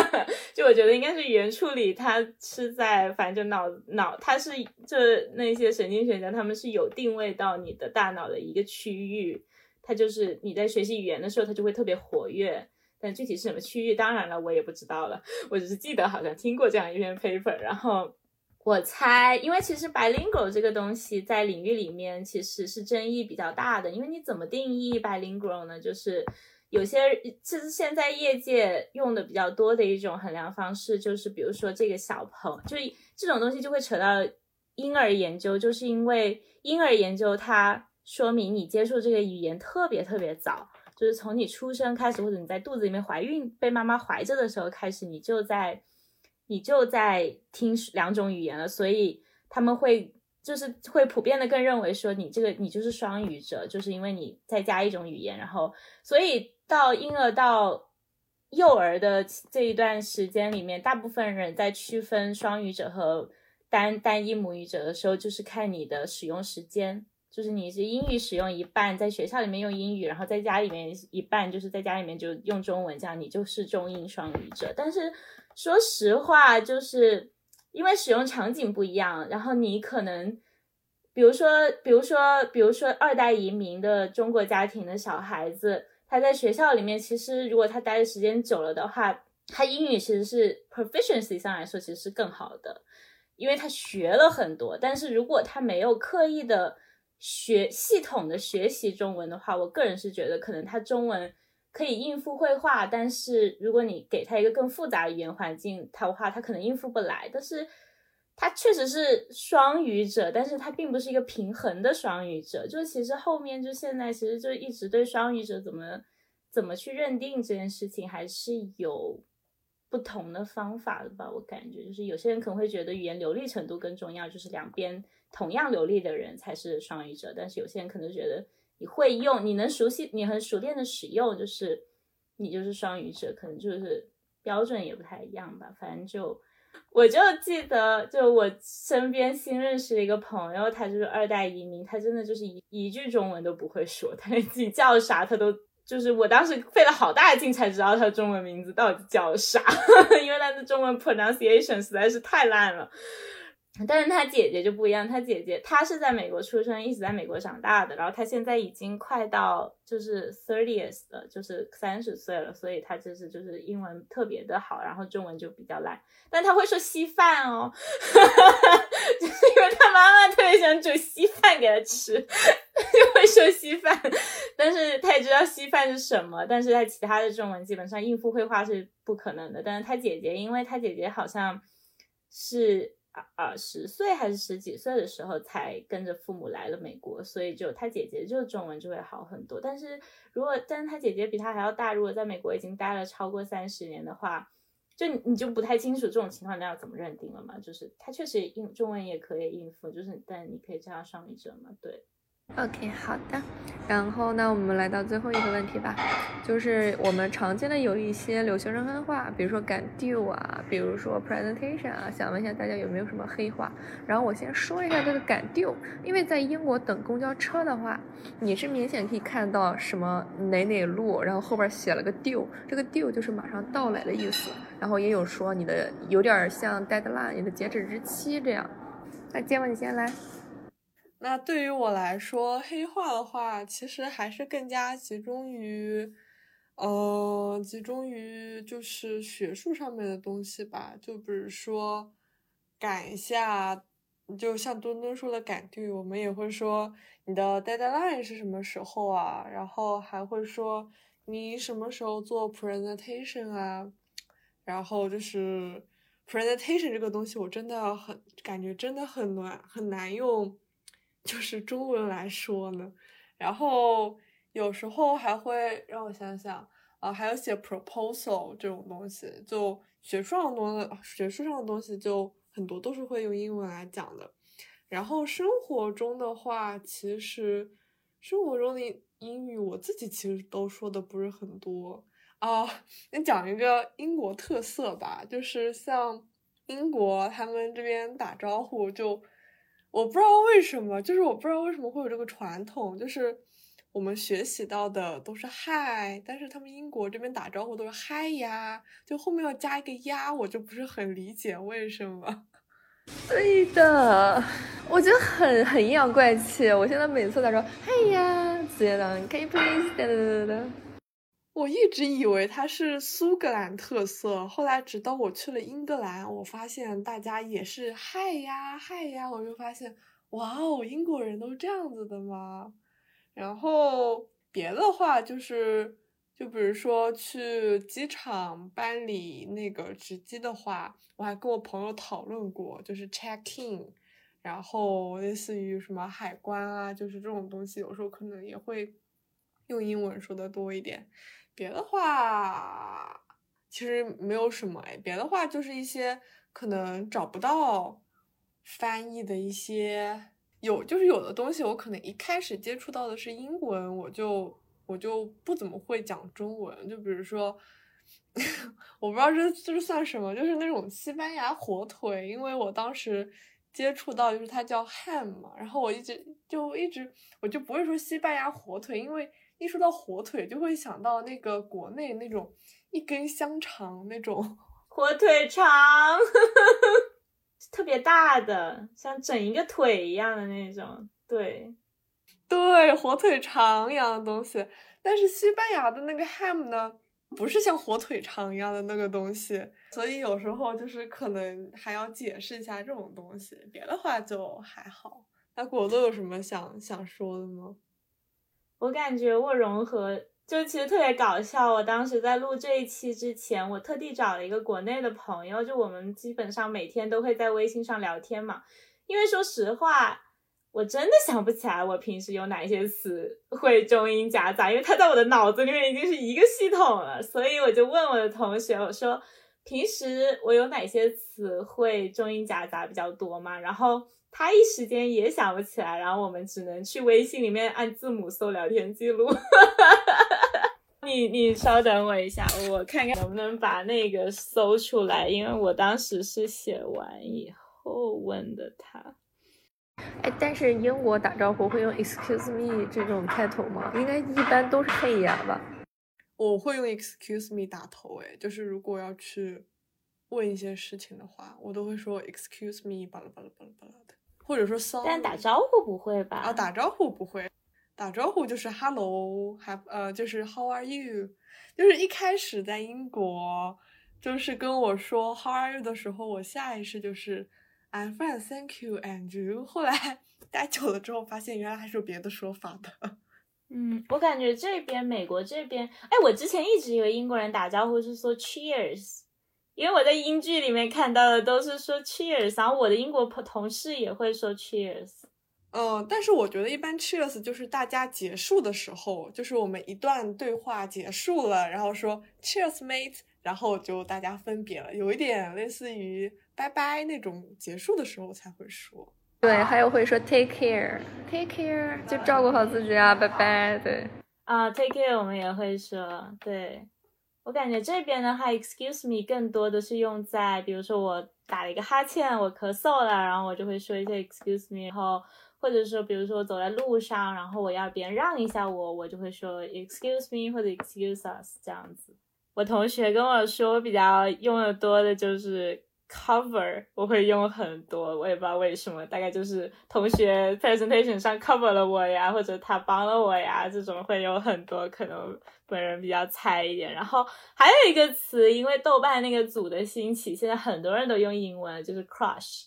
就我觉得应该是语言处理，它是在反正就脑脑，它是这那些神经学家他们是有定位到你的大脑的一个区域，它就是你在学习语言的时候，它就会特别活跃。但具体是什么区域，当然了，我也不知道了。我只是记得好像听过这样一篇 paper，然后我猜，因为其实 bilingual 这个东西在领域里面其实是争议比较大的。因为你怎么定义 bilingual 呢？就是有些其实现在业界用的比较多的一种衡量方式，就是比如说这个小朋，就这种东西就会扯到婴儿研究，就是因为婴儿研究它说明你接触这个语言特别特别早。就是从你出生开始，或者你在肚子里面怀孕被妈妈怀着的时候开始，你就在你就在听两种语言了，所以他们会就是会普遍的更认为说你这个你就是双语者，就是因为你再加一种语言，然后所以到婴儿到幼儿的这一段时间里面，大部分人在区分双语者和单单一母语者的时候，就是看你的使用时间。就是你是英语使用一半，在学校里面用英语，然后在家里面一半，就是在家里面就用中文，这样你就是中英双语者。但是说实话，就是因为使用场景不一样，然后你可能，比如说，比如说，比如说二代移民的中国家庭的小孩子。他在学校里面，其实如果他待的时间久了的话，他英语其实是 proficiency 上来说其实是更好的，因为他学了很多。但是如果他没有刻意的学系统的学习中文的话，我个人是觉得可能他中文可以应付绘画，但是如果你给他一个更复杂的语言环境，他的话他可能应付不来。但是他确实是双语者，但是他并不是一个平衡的双语者。就其实后面就现在，其实就一直对双语者怎么怎么去认定这件事情，还是有不同的方法的吧。我感觉就是有些人可能会觉得语言流利程度更重要，就是两边同样流利的人才是双语者。但是有些人可能觉得你会用，你能熟悉，你很熟练的使用，就是你就是双语者，可能就是标准也不太一样吧。反正就。我就记得，就我身边新认识的一个朋友，他就是二代移民，他真的就是一一句中文都不会说，他连自己叫啥他都就是我当时费了好大劲才知道他中文名字到底叫啥，因为他的中文 pronunciation 实在是太烂了。但是他姐姐就不一样，他姐姐她是在美国出生，一直在美国长大的，然后她现在已经快到就是 thirtieth 了，就是三十岁了，所以她就是就是英文特别的好，然后中文就比较烂，但她会说稀饭哦，就是因为她妈妈特别想煮稀饭给她吃，就会说稀饭，但是她也知道稀饭是什么，但是她其他的中文基本上应付绘画是不可能的，但是她姐姐，因为她姐姐好像是。啊，十岁还是十几岁的时候才跟着父母来了美国，所以就他姐姐就中文就会好很多。但是如果，但是他姐姐比他还要大，如果在美国已经待了超过三十年的话，就你就不太清楚这种情况那要怎么认定了嘛？就是他确实应中文也可以应付，就是但你可以叫他双语者嘛？对。OK，好的。然后呢，我们来到最后一个问题吧，就是我们常见的有一些留学生黑话，比如说赶 due 啊，比如说 presentation 啊，想问一下大家有没有什么黑话？然后我先说一下这个赶 due，因为在英国等公交车的话，你是明显可以看到什么哪哪路，然后后边写了个 due，这个 due 就是马上到来的意思。然后也有说你的有点像 deadline，你的截止日期这样。那接吻你先来。那对于我来说，黑化的话，其实还是更加集中于，呃，集中于就是学术上面的东西吧。就比如说，赶一下，就像墩墩说的赶对，我们也会说你的 deadline 是什么时候啊？然后还会说你什么时候做 presentation 啊？然后就是 presentation 这个东西，我真的很感觉真的很难很难用。就是中文来说呢，然后有时候还会让我想想啊，还有写 proposal 这种东西，就学术上的东西学术上的东西就很多都是会用英文来讲的。然后生活中的话，其实生活中的英语我自己其实都说的不是很多啊。你讲一个英国特色吧，就是像英国他们这边打招呼就。我不知道为什么，就是我不知道为什么会有这个传统，就是我们学习到的都是嗨，但是他们英国这边打招呼都是嗨呀，就后面要加一个呀，我就不是很理解为什么。对的，我觉得很很阴阳怪气。我现在每次打招呼，嗨呀，直接的，Can please？哒哒哒哒。我一直以为它是苏格兰特色，后来直到我去了英格兰，我发现大家也是嗨呀嗨呀，我就发现哇哦，英国人都这样子的吗？然后别的话就是，就比如说去机场办理那个值机的话，我还跟我朋友讨论过，就是 check in，然后类似于什么海关啊，就是这种东西，有时候可能也会用英文说的多一点。别的话其实没有什么哎，别的话就是一些可能找不到翻译的一些有，就是有的东西我可能一开始接触到的是英文，我就我就不怎么会讲中文。就比如说，我不知道这这算什么，就是那种西班牙火腿，因为我当时接触到就是它叫 ham 嘛，然后我一直就一直我就不会说西班牙火腿，因为。一说到火腿，就会想到那个国内那种一根香肠那种 火腿肠，特别大的，像整一个腿一样的那种。对，对，火腿肠一样的东西。但是西班牙的那个 ham 呢，不是像火腿肠一样的那个东西，所以有时候就是可能还要解释一下这种东西，别的话就还好。那果豆有什么想想说的吗？我感觉我融合就其实特别搞笑。我当时在录这一期之前，我特地找了一个国内的朋友，就我们基本上每天都会在微信上聊天嘛。因为说实话，我真的想不起来我平时有哪些词会中英夹杂，因为它在我的脑子里面已经是一个系统了。所以我就问我的同学，我说平时我有哪些词会中英夹杂比较多嘛？然后。他一时间也想不起来，然后我们只能去微信里面按字母搜聊天记录。你你稍等我一下，我看看能不能把那个搜出来，因为我当时是写完以后问的他。哎，但是英国打招呼会用 Excuse me 这种开头吗？应该一般都是嘿呀吧。我会用 Excuse me 打头，哎，就是如果要去问一些事情的话，我都会说 Excuse me，巴拉巴拉巴拉巴拉的。或者说，sorry，但打招呼不会吧？啊，打招呼不会，打招呼就是 hello，还呃就是 how are you，就是一开始在英国，就是跟我说 how are you 的时候，我下意识就是 I'm fine，thank you，and you。后来 待久了之后，发现原来还是有别的说法的。嗯，我感觉这边美国这边，哎，我之前一直以为英国人打招呼是说 cheers。因为我在英剧里面看到的都是说 cheers，然后我的英国同同事也会说 cheers。嗯，但是我觉得一般 cheers 就是大家结束的时候，就是我们一段对话结束了，然后说 cheers mate，然后就大家分别了，有一点类似于拜拜那种结束的时候才会说。对，还有会说 take care，take care，就照顾好自己啊，拜拜。对，啊，take care 我们也会说，对。我感觉这边的话，excuse me 更多的是用在，比如说我打了一个哈欠，我咳嗽了，然后我就会说一些 excuse me，然后或者说，比如说我走在路上，然后我要别人让一下我，我就会说 excuse me 或者 excuse us 这样子。我同学跟我说，比较用的多的就是。Cover 我会用很多，我也不知道为什么，大概就是同学 presentation 上 cover 了我呀，或者他帮了我呀，这种会有很多，可能本人比较菜一点。然后还有一个词，因为豆瓣那个组的兴起，现在很多人都用英文，就是 crush，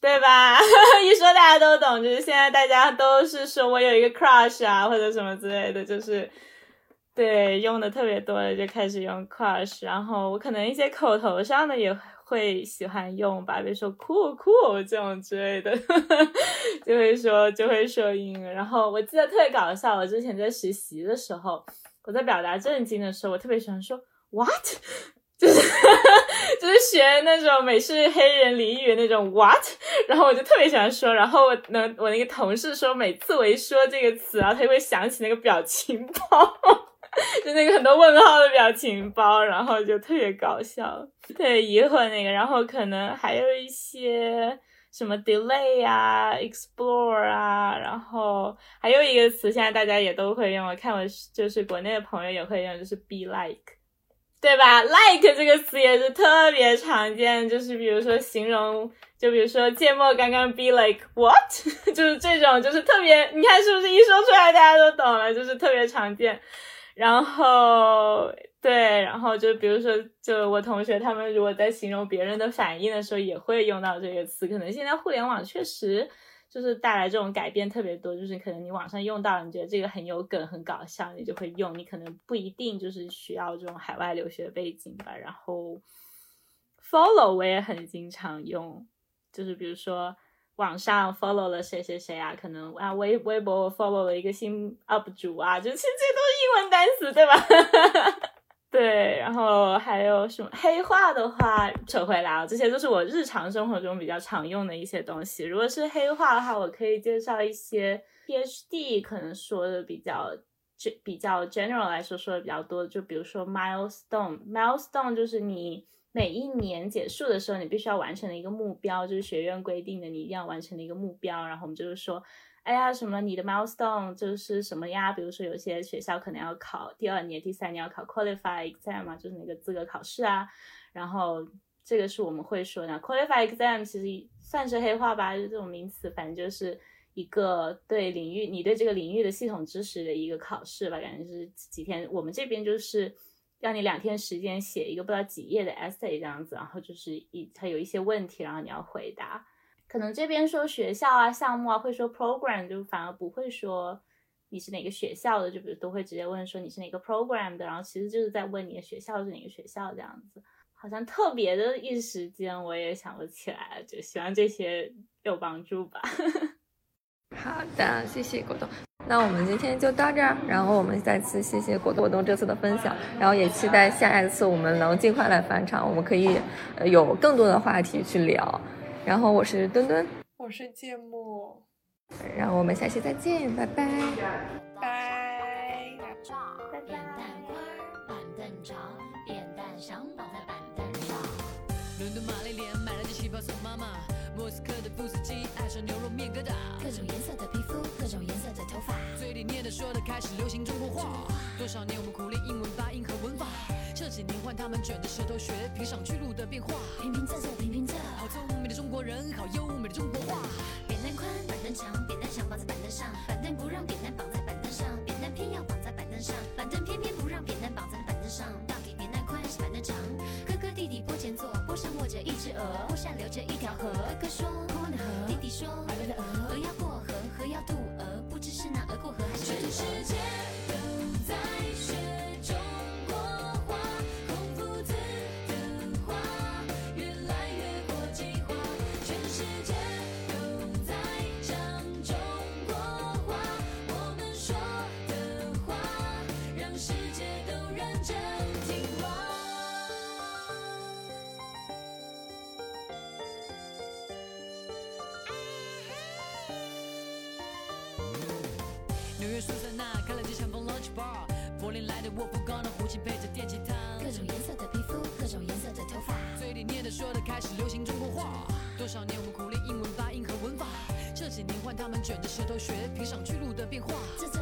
对吧？一说大家都懂，就是现在大家都是说我有一个 crush 啊，或者什么之类的，就是对用的特别多的就开始用 crush，然后我可能一些口头上的也。会喜欢用吧，比如说 cool cool 这种之类的，就会说就会说英语。然后我记得特别搞笑，我之前在实习的时候，我在表达震惊的时候，我特别喜欢说 what，就是 就是学那种美式黑人俚语那种 what，然后我就特别喜欢说。然后我能我那个同事说，每次我一说这个词，然后他就会想起那个表情包。就那个很多问号的表情包，然后就特别搞笑，特别疑惑那个，然后可能还有一些什么 delay 啊，explore 啊，然后还有一个词，现在大家也都会用，我看我就是国内的朋友也会用，就是 be like，对吧？like 这个词也是特别常见，就是比如说形容，就比如说芥末刚刚 be like what，就是这种，就是特别，你看是不是一说出来大家都懂了，就是特别常见。然后对，然后就比如说，就我同学他们如果在形容别人的反应的时候，也会用到这个词。可能现在互联网确实就是带来这种改变特别多，就是可能你网上用到，你觉得这个很有梗、很搞笑，你就会用。你可能不一定就是需要这种海外留学背景吧。然后 follow 我也很经常用，就是比如说。网上 follow 了谁谁谁啊？可能啊微微博我 follow 了一个新 up 主啊，就其实这些都是英文单词，对吧？对，然后还有什么黑话的话，扯回来啊，这些都是我日常生活中比较常用的一些东西。如果是黑话的话，我可以介绍一些 PhD 可能说的比较就比较 general 来说说的比较多，就比如说 milestone，milestone 就是你。每一年结束的时候，你必须要完成的一个目标，就是学院规定的你一定要完成的一个目标。然后我们就是说，哎呀，什么你的 milestone 就是什么呀？比如说有些学校可能要考第二年、第三年要考 qualify exam 嘛，就是那个资格考试啊。然后这个是我们会说的 qualify exam，其实算是黑话吧，就这种名词，反正就是。一个对领域你对这个领域的系统知识的一个考试吧，感觉是几天。我们这边就是让你两天时间写一个不知道几页的 essay 这样子，然后就是一它有一些问题，然后你要回答。可能这边说学校啊、项目啊会说 program，就反而不会说你是哪个学校的，就比如都会直接问说你是哪个 program 的，然后其实就是在问你的学校是哪个学校这样子。好像特别的一时间我也想不起来，就希望这些有帮助吧。好的，谢谢果冻。那我们今天就到这儿，然后我们再次谢谢果冻这次的分享，然后也期待下一次我们能尽快来返场，我们可以有更多的话题去聊。然后我是墩墩，我是芥末，然后我们下期再见，拜拜，拜，拜拜。莫斯科的布斯基爱上牛肉面疙瘩，各种颜色的皮肤，各种颜色的头发，嘴里念的说的开始流行中国话。多少年我们苦练英文发音和文法，这几年换他们卷着舌头学平上去路的变化。平平仄仄平平仄，好聪明的中国人，好优美的中国话。扁担宽，板凳长，扁担想绑在板凳上，板凳不让扁担绑在板凳上，扁担偏要绑在板凳上，板凳偏偏不让扁担绑在板凳上。到底扁担宽还是板凳长？哥哥弟弟坡前坐，坡上卧着一只鹅，坡下流着一条河。哥哥说。河。弟弟说，鹅要过河，要渡鹅，不知是那鹅过河还是全世界都在学夫冈的胡琴配着电吉他，各种颜色的皮肤，各种颜色的头发，嘴里念的说的开始流行中国话。多少年我们苦练英文发音和文法，这几年换他们卷着舌头学平上去路的变化。仄